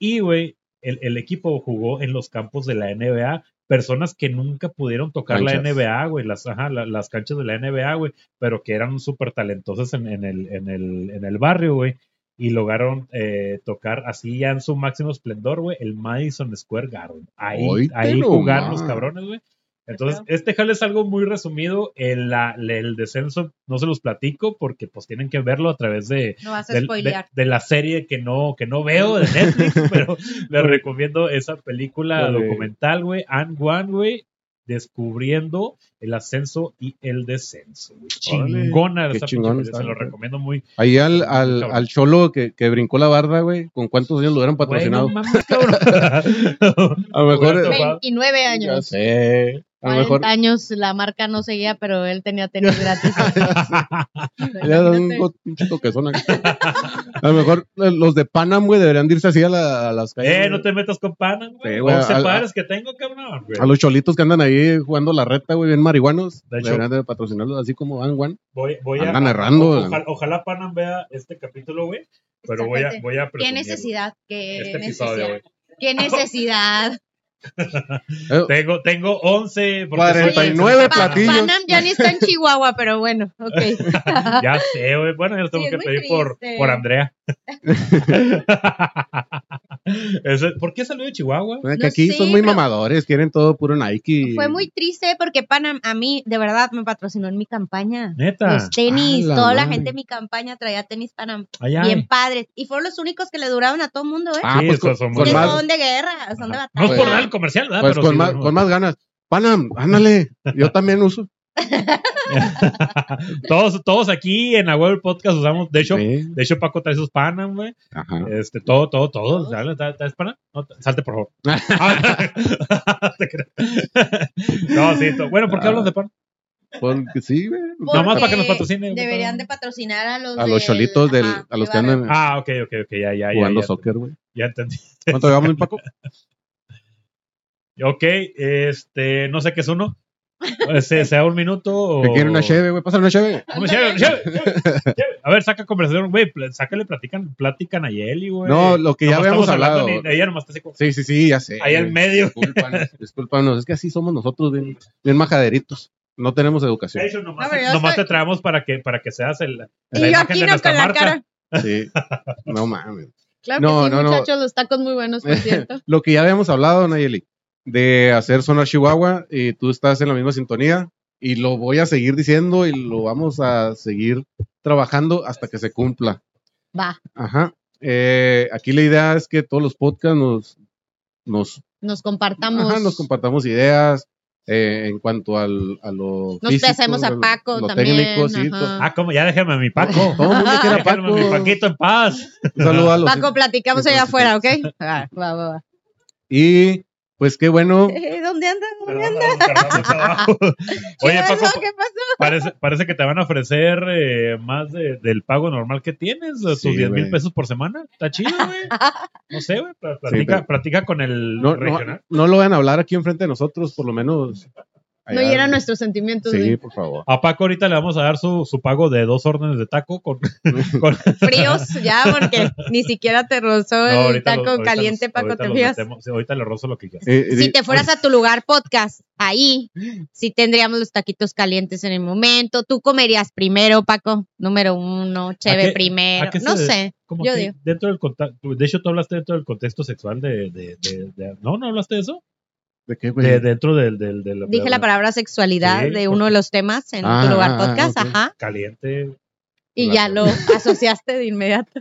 Y, güey, el, el equipo jugó en los campos de la NBA. Personas que nunca pudieron tocar la. NBA, güey, las, ajá, la- las canchas de la NBA, güey, pero que eran súper talentosas en, en el, en, el, en el barrio, güey. Y lograron eh, tocar así ya en su máximo esplendor, güey, el Madison Square Garden. Ahí, ahí jugaron los cabrones, güey. Entonces, este jale es algo muy resumido. El, la- el descenso no se los platico porque pues tienen que verlo a través de, No vas a del- spoilear. de, de la serie que no, que no veo de Netflix, [laughs] pero les recomiendo esa película La de- documental, güey, And One, güey, descubriendo el ascenso y el descenso, güey. Chingona qué esa película, se lo recomiendo muy. Ahí al, al, al cholo que, que brincó la barda, güey, ¿con cuántos años lo hubieran patrocinado? Güey, no mames, cabrón. [laughs] a lo mejor. Hubiera eh, topado. 29 ya años. sé. A lo 40 mejor. años la marca no seguía, pero él tenía tenis gratis. [laughs] Dan un toquezón. A lo mejor eh, los de Panam, güey, deberían de irse así a, la- a las calles. Eh, no te metas con pana, güey. Sí, güey, 11 al- pares que tengo, cabrón, güey. A los cholitos que andan ahí jugando la reta, güey, bien marihuanos. De hecho- deberían de patrocinarlos así como Van One. Voy, voy a. Errando, o-. Ojalá, ojalá Panam vea este capítulo, güey. Pero voy a, voy a ¿Qué necesidad? ¿Qué Este episodio, necesidad? güey. ¿Qué necesidad? [laughs] Eh, Tengo, tengo 11. porque 49 soy- Pa- platillos. Panam ya ni está en Chihuahua, pero bueno, ok. [laughs] Ya sé. Bueno, ya lo tengo Sí, que pedir por, triste. por Andrea. [laughs] ¿Por qué salió de Chihuahua? que No aquí sé, son muy mamadores, quieren todo puro Nike. Fue muy triste porque Panam a mí de verdad me patrocinó en mi campaña. Neta. Los tenis, Ah, la toda la gente en mi campaña traía tenis Panam Ay, ay. bien padres. Y fueron los únicos que le duraron a todo el mundo, ¿eh? Ah, Sí, pues con, son que más, son de guerra, son de No es batalla. por dar comercial, ¿verdad? pues Pero con, sí, más, con más ganas. Panam, ándale. Yo también uso. [laughs] todos, todos aquí en la web podcast usamos. De hecho, Sí. de hecho Paco trae sus Panam, güey. Ajá. Este, todo, todo, todo. Dale, ¿tra- ¿Traes Panam? No, salte, por favor. [laughs] [laughs] No, sí. Bueno, ¿por qué Ah. hablas de Panam? Porque sí, güey. Nomás para que nos patrocine. Deberían de patrocinar a los A los cholitos, del, ajá, a los que andan Ah, ok, ok, ok. Ya, ya, ya. jugando ya, soccer, güey. Ya entendí. ¿Cuánto llevamos, Paco? Ok, este, no sé qué es uno. Se, [laughs] sea un minuto o. ¿Te quiere una cheve, güey? Pásale una cheve. Una cheve, cheve, cheve, cheve. A ver, saca conversación, güey. Sácale, platican, platican a Yeli, güey. No, lo que ya Nomás habíamos hablado. ni- ella nomás está así como. Sí, sí, sí, ya sé. Ahí al medio. Discúlpanos, [laughs] discúlpanos. Es que así somos nosotros, bien, bien majaderitos. No tenemos educación. De hecho, nomás, No, yo nomás estoy- te traemos para que, para que seas el, la Y yo imagen aquí de no nuestra con la cara. Sí. [laughs] No mames. Claro No, que sí, no, no. muchachos, los tacos muy buenos, por cierto. Lo que ya habíamos hablado, Nayeli, de hacer Sonar Chihuahua y tú estás en la misma sintonía y lo voy a seguir diciendo y lo vamos a seguir trabajando hasta que se cumpla. Va, Ajá. Eh, aquí la idea es que todos los podcasts nos, nos, nos compartamos. ajá, nos compartamos ideas eh, en cuanto al, a lo Nos físico, pasemos a lo- Paco lo también, técnico, sí. Ah, como ya déjame a mi Paco. Todo el mundo quiere a [laughs] Déjame a mi Paco. Paquito en paz. Un saludo a los Paco, platicamos allá afuera, ¿ok? Ah, va, va, va. Y pues qué bueno. [laughs] Eh, ¿Dónde andas? ¿Dónde perdón. [laughs] Oye, ¿Qué Paco, pasó? ¿Qué pasó? parece, parece que te van a ofrecer eh, más de- del pago normal que tienes, tus Sí, 10 mil pesos por semana. Está chido, güey. [laughs] No sé, güey. pl- Platica, pero- platica con el No, no, regional. no lo van a hablar aquí enfrente de nosotros, por lo menos. No allá. hieran nuestros sentimientos. Sí, güey. por favor. A Paco ahorita le vamos a dar su, su pago de dos órdenes de taco con, [laughs] con- Fríos ya, porque [laughs] ni siquiera te rozó No, el taco los- caliente, los- Paco, ahorita ¿te fijas? metemos. Sí, ahorita le rozo lo que quieras. Eh, Si te fueras a tu lugar podcast, ahí sí tendríamos los taquitos calientes en el momento. Tú comerías primero, Paco, número uno, Cheve qué- primero. a qué No se- sé, Como yo digo. dentro del de hecho tú hablaste dentro del contexto sexual de, de, de- de- no no hablaste de eso ¿De qué, güey? de, dentro del, del, del- Dije la palabra sexualidad Sí, de uno de los temas en Ah, tu lugar ah, podcast, ajá. caliente Y ya lo [laughs] asociaste de inmediato.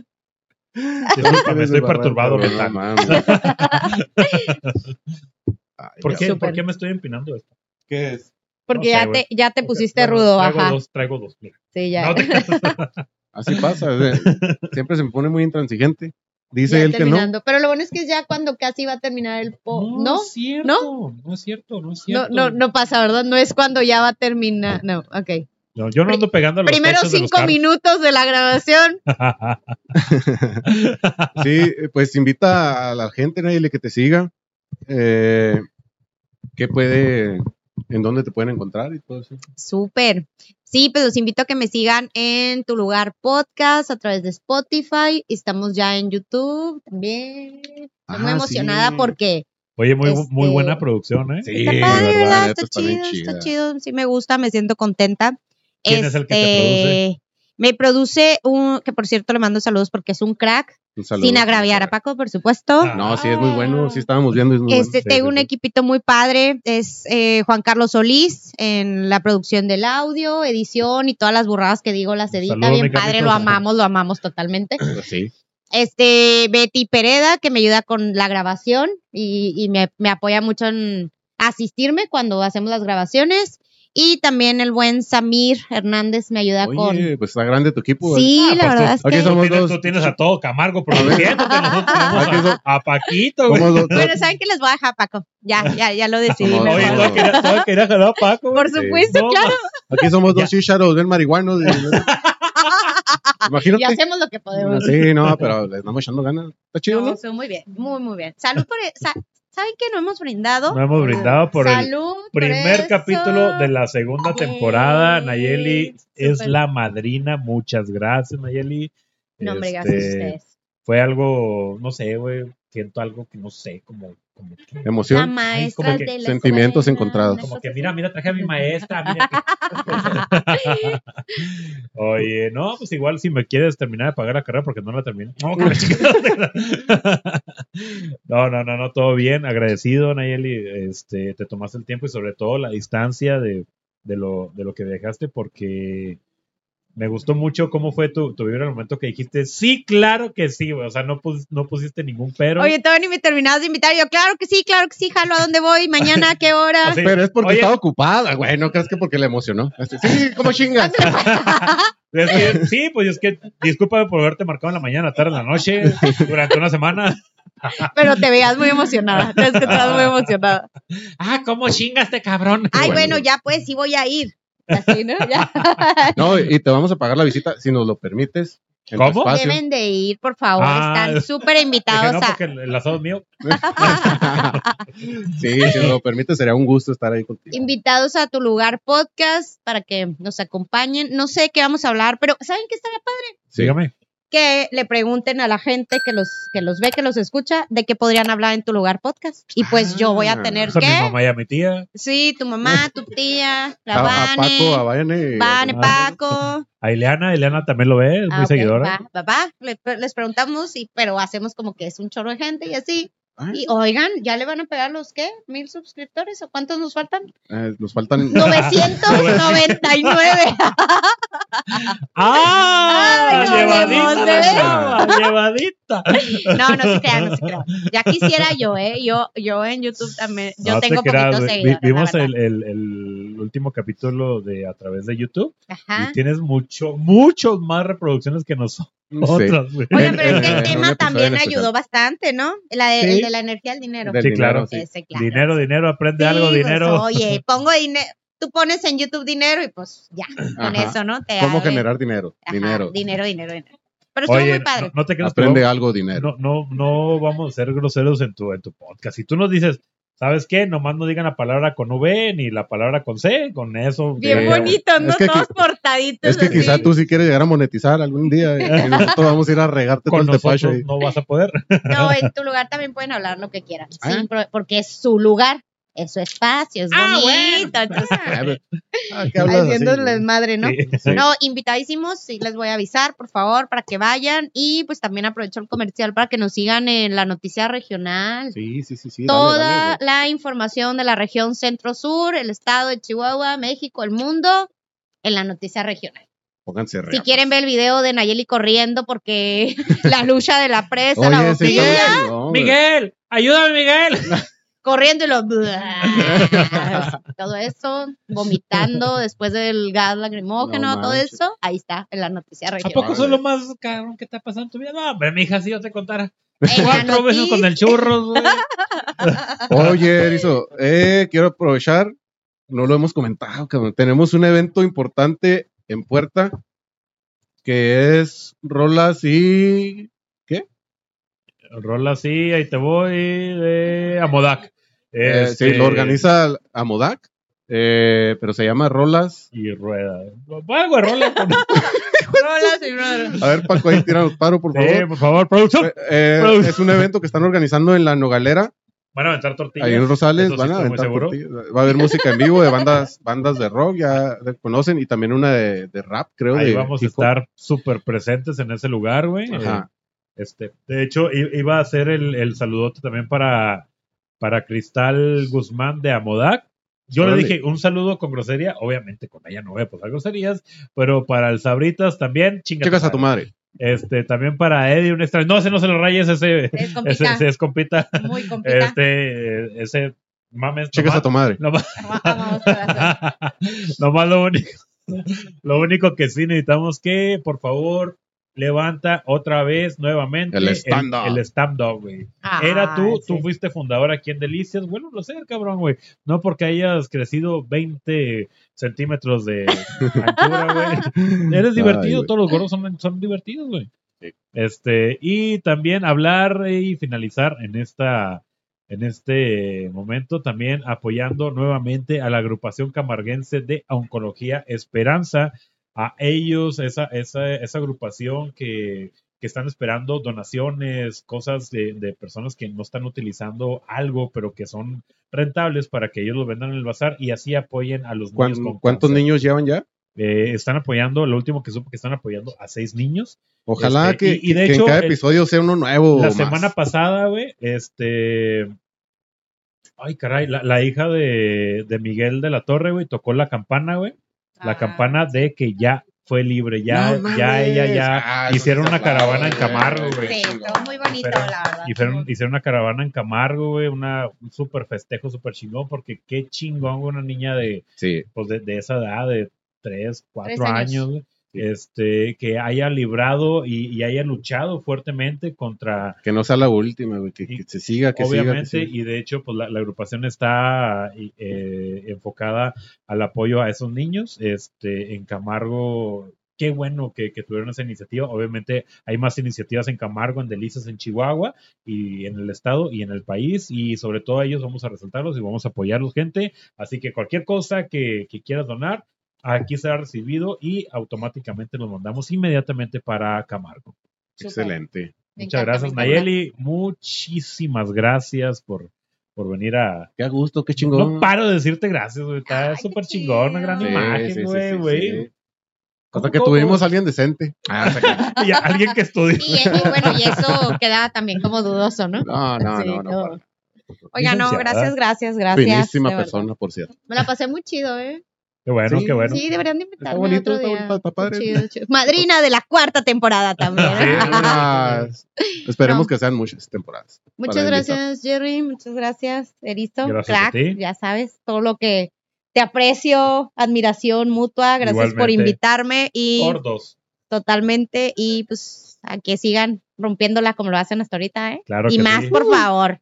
Discúlpame, estoy perturbado No [laughs] mental. ¿Por qué. ¿Por qué me estoy empinando esto? ¿Qué es? Porque No ya, te, ya te pusiste Bueno, rudo, traigo ajá. dos traigo dos mira Sí, ya. No te- [laughs] Así pasa. Siempre se me pone muy intransigente. Dice Ya él que no. Pero lo bueno es que es ya cuando casi va a terminar el po. ¿No? es cierto. No, es cierto, no es No, cierto. no, no pasa, ¿verdad? No es cuando ya va a terminar. No, ok. No, yo no ando pegando a los Primero techos de los cinco minutos de la grabación. [laughs] Sí, pues invita a la gente, Nayeli, que te siga. Eh, ¿Qué puede, en dónde te pueden encontrar y todo eso? Súper. Sí, pues los invito a que me sigan en tu lugar podcast a través de Spotify. Estamos ya en YouTube también. Estoy muy Ah, emocionada sí. porque Oye, muy, Este- muy buena producción, ¿eh? Sí, está la padre, verdad, Está chido, está chido. Sí me gusta, me siento contenta. ¿Quién es el que te Este, Me produce un, que por cierto le mando saludos porque es un crack, Un saludo. sin agraviar a Paco, por supuesto. Ah. No, sí, es muy bueno. Sí, estábamos viendo. Es muy Este, tengo sí, un sí. equipito muy padre, es eh, Juan Carlos Solís en la producción del audio, edición y todas las burradas que digo las edita Saludos, bien padre, Carlitos. lo amamos, lo amamos totalmente. bueno. Sí. Este, Betty Pereda, que me ayuda con la grabación y, y me, me apoya mucho en asistirme cuando hacemos las grabaciones. Y también el buen Samir Hernández me ayuda con... Oye, pues está grande tu equipo. Sí, Ah, la pues verdad es aquí que... somos Tú tienes, dos. tú tienes a todo Camargo produciéndote. [laughs] Nosotros tenemos Aquí a, a Paquito, güey. Somos dos- [laughs] ¿saben qué les voy a dejar, Paco? Ya, ya, ya lo decidí. Somos- Oye, todo quería, todo quería jalar a Paco. Por supuesto, No, claro. Aquí somos dos chícharos, bien marihuanos. [laughs] Imagínate. Y hacemos lo que podemos. Sí, no, pero le estamos echando ganas. Está chido, No, ¿no? muy bien, muy, muy bien. Salud por... e- sa- ¿Saben que no hemos brindado? No hemos brindado por el Salud por primer capítulo de la segunda temporada. Yay, Nayeli es súper. la madrina. Muchas gracias, Nayeli. No, hombre, Este, gracias a ustedes. Fue algo, no sé, güey. Siento algo que no sé, como, como que, La Emoción. maestra como que de la sentimientos escuela, encontrados. como que mira, mira, traje a mi [laughs] maestra. mira que- [laughs] Oye, no, pues igual si me quieres terminar de pagar la carrera porque no la terminé. [laughs] No, no, no, no, todo bien. Agradecido, Nayeli. Este, te tomaste el tiempo y sobre todo la distancia de, de, lo, de lo que dejaste porque me gustó mucho cómo fue tu, tu vibra en el momento que dijiste, sí, claro que sí, güey. O sea, no, pus- no pusiste ningún pero. Oye, todavía ni me terminabas de invitar. Yo, claro que sí, claro que sí, jalo a dónde voy, mañana, a qué hora. [laughs] Así, Pero es porque Oye, estaba ocupada, güey. No crees que porque le emocionó. Este, Sí, como [laughs] chingas. [laughs] Es que- sí, pues es que discúlpame por haberte marcado en la mañana, tarde, en la noche, durante una semana. Pero te veías muy emocionada. Te estabas muy emocionada. Ah, ¿cómo chinga este cabrón? Ay, bueno. bueno, ya pues, sí voy a ir. [laughs] Así, ¿no? Ya. [laughs] No, y te vamos a pagar la visita si nos lo permites. ¿Cómo? Deben de ir, por favor. Ah. Están súper invitados no, a. porque el, el asado es mío. [laughs] sí, si nos lo permites, sería un gusto estar ahí contigo. invitados a tu lugar podcast para que nos acompañen. No sé qué vamos a hablar, pero ¿saben qué estaría padre? Sí. Que le pregunten a la gente que los, que los ve, que los escucha, de qué podrían hablar en tu lugar podcast. Y pues yo voy a Ah. tener a mi que. mamá y a mi tía. Sí, tu mamá, tu tía, la A, a Vane, Paco, a Vane. Vane, Ah. Paco. A Ileana, Ileana también lo ve, es Ah, muy ok, seguidora. Le- les preguntamos, y, pero hacemos como que es un chorro de gente y así. Ah, Y oigan, ¿ya le van a pegar los qué? ¿Mil suscriptores o cuántos nos faltan? eh, nos faltan. [laughs] [laughs] 999. ¡Ah! Ay, no llevadita, la chava, llevadita. No, no se crean, no se crean. Ya quisiera yo, ¿eh? Yo, yo en YouTube también, yo No te tengo creas, poquitos seguidores. Vimos el- el último capítulo de a través de YouTube Ajá. y tienes mucho, muchos más reproducciones que nosotros. Sí. güey. Oye, en- pero es que el tema también ayudó bastante, ¿no? La de- Sí. El de la energía del dinero. Del Sí, dinero, claro. sí. Ese, claro. Dinero, dinero, aprende Sí, algo, pues, dinero. oye, [laughs] pongo dinero. Tú pones en YouTube dinero y pues ya, con Ajá. eso, ¿no? Te ¿Cómo abre- generar dinero? Ajá, dinero. Dinero, dinero, dinero. Pero estuvo Oye, muy padre. no, no te creas que Aprende algo, dinero. no, no, no vamos a ser groseros en tu, en tu podcast. Si tú nos dices, ¿sabes qué? Nomás no digan la palabra con V ni la palabra con C, con eso. Bien Eh, bonito, ¿no? es que Todos portaditos. Es que así. quizá tú sí quieres llegar a monetizar algún día y [laughs] nosotros vamos a ir a regarte todo con el tepache nosotros ahí. no vas a poder. No, en [laughs] tu lugar también pueden hablar lo que quieran. Ah. Sí, porque es su lugar, es su espacio, es Ah, bonito. Entonces, [laughs] Ah, ah, ¿qué hablas así, haciéndoles madre, ¿no? Sí. Sí. No, invitadísimos, sí les voy a avisar, por favor, para que vayan. Y pues también aprovecho el comercial para que nos sigan en la noticia regional. Sí, sí, sí, sí. dale, Toda dale, la información de la región centro-sur, el estado de Chihuahua, México, el mundo, en la noticia regional. Pónganse Si quieren ver el video de Nayeli corriendo porque [laughs] la lucha de la presa, la Oye, no, güey. Miguel, ayúdame, Miguel. [laughs] corriendo y lo. [laughs] todo eso, vomitando después del gas lacrimógeno, No todo eso. Ahí está, en la noticia ¿A regional. poco eso es lo más cabrón que te ha pasado en tu vida? No, hombre, mija, si yo te contara. Cuatro veces con el churros, güey. [laughs] Oye, Erizo, eh, quiero aprovechar, no lo hemos comentado, cabrón. Tenemos un evento importante en puerta que es Rolas y. Rola así, ahí te voy, de Amodac. Eh, Este, sí, lo organiza Amodac, eh, pero se llama Rolas. Y rueda. Algo de rola. con- [laughs] Rolas y rolas. A ver, Paco, ahí tíranos paro, por favor. Sí, por favor, producción. Eh, eh, es un evento que están organizando en la Nogalera, Van a aventar tortillas. ahí en Rosales. Eso sí van a aventar tortillas. Va a haber música en vivo de bandas, bandas de rock, ya conocen, y también una de, de rap, creo. Ahí de vamos a estar súper presentes en ese lugar, güey. Ajá. Eh, Este, de hecho, iba a hacer el, el saludote también para, para Cristal Guzmán de Amodac. Yo Órale. le dije un saludo con grosería, obviamente con ella no voy a pasar groserías, pero para el Sabritas también, chinga Checas a tu madre. Este, también para Eddie, un extraño. No, ese no se lo rayes, ese, Es compita. ese es compita. Muy compita. Este, ese mames. Nomás- a tu madre. nomás-. [laughs] [laughs] Nomás lo único, lo único que sí necesitamos que, por favor, levanta otra vez nuevamente El stand-up. el, güey. Ah, Era tú, tú fuiste fundador aquí en Delicias. Bueno, lo sé, cabrón, güey. No porque hayas crecido 20 centímetros de [laughs] altura, güey. Eres divertido, todos los gordos son, son divertidos, güey. Sí. Este, y también hablar y finalizar en esta en este momento también apoyando nuevamente a la agrupación camarguense de oncología Esperanza, a ellos, esa, esa, esa agrupación que, que están esperando donaciones, cosas de, de personas que no están utilizando algo, pero que son rentables para que ellos lo vendan en el bazar y así apoyen a los niños ¿Cuán- con ¿Cuántos cáncer. niños llevan ya? Eh, están apoyando, lo último que supe que están apoyando a seis niños. Ojalá Este, que, y- y de que hecho, en cada el- episodio sea uno nuevo. La más. semana pasada, güey, este. Ay, caray, la, la hija de, de Miguel de la Torre, güey, tocó la campana, güey. La Ah, campana de que ya fue libre, ya, No ya ella ya Ah, hicieron una caravana en. Camargo, güey. Sí, estuvo muy bonito, Hicieron- la verdad. Hicieron, hicieron una caravana en Camargo, güey, una, un súper festejo, súper chingón, porque qué chingón, una niña de, Sí, pues de, de esa edad, de 3, 4 Tres años. años. Este, que haya librado y, y haya luchado fuertemente contra que no sea la última, güey, que, se siga, que siga. Obviamente, que siga. y de hecho, pues la, la agrupación está eh, enfocada al apoyo a esos niños. Este, en Camargo, qué bueno que, que tuvieron esa iniciativa. Obviamente, hay más iniciativas en Camargo, en Delicias, en Chihuahua, y en el estado y en el país. Y sobre todo a ellos vamos a resaltarlos y vamos a apoyarlos, gente. Así que cualquier cosa que, que quieras donar, aquí será recibido y automáticamente los mandamos inmediatamente para Camargo. Excelente. Me Muchas encanta, gracias. Nayeli. Muchísimas gracias por, por venir a. Qué gusto, qué chingón. No paro de decirte gracias, güey. Está súper chingón, una gran Sí, imagen, sí, sí, güey, sí, güey. sí. ¿Cómo, Hasta que tuvimos a alguien decente. Ah, que- [laughs] Y a- alguien que estudió. Y, y bueno, y eso queda también como dudoso, ¿no? No, no, Sí, no, no. no. para. Oiga, no, gracias, gracias, gracias. Finísima persona, por cierto. Me la pasé muy chido, ¿eh? Qué bueno, Sí, qué bueno. Sí, deberían de invitarme bonito, otro está día. bonito, está padre. Chido, chido. Madrina de la cuarta temporada [laughs] también. Sí, esperemos No. que sean muchas temporadas. Muchas gracias, Jerry. Muchas gracias, Erizo. Gracias a ti. ya sabes, todo lo que te aprecio, admiración mutua. Gracias por Igualmente. invitarme y Por dos. totalmente. Y pues a que sigan rompiéndola como lo hacen hasta ahorita, ¿eh? Claro y que más, sí. por favor.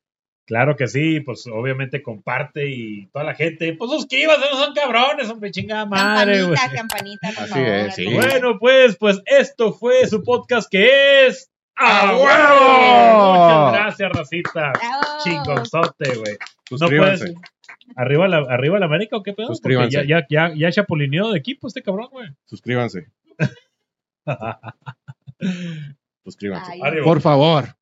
Claro que sí, pues obviamente comparte y toda la gente, pues suscríbanse, no son cabrones, hombre, chingada madre, güey. campanita, campanita, por Así favor. es, sí. Bueno, pues, pues esto fue su podcast que es ¡A ¡A huevo! Muchas gracias, racita. Chingonzote, güey. No Suscríbanse. puedes. ¿Arriba la, ¿Arriba la América o qué pedo? Porque Suscríbanse. Ya, ya, ya, ya chapulineó de equipo este cabrón, güey. Suscríbanse. [laughs] Suscríbanse. Ay. Arriba. Por favor.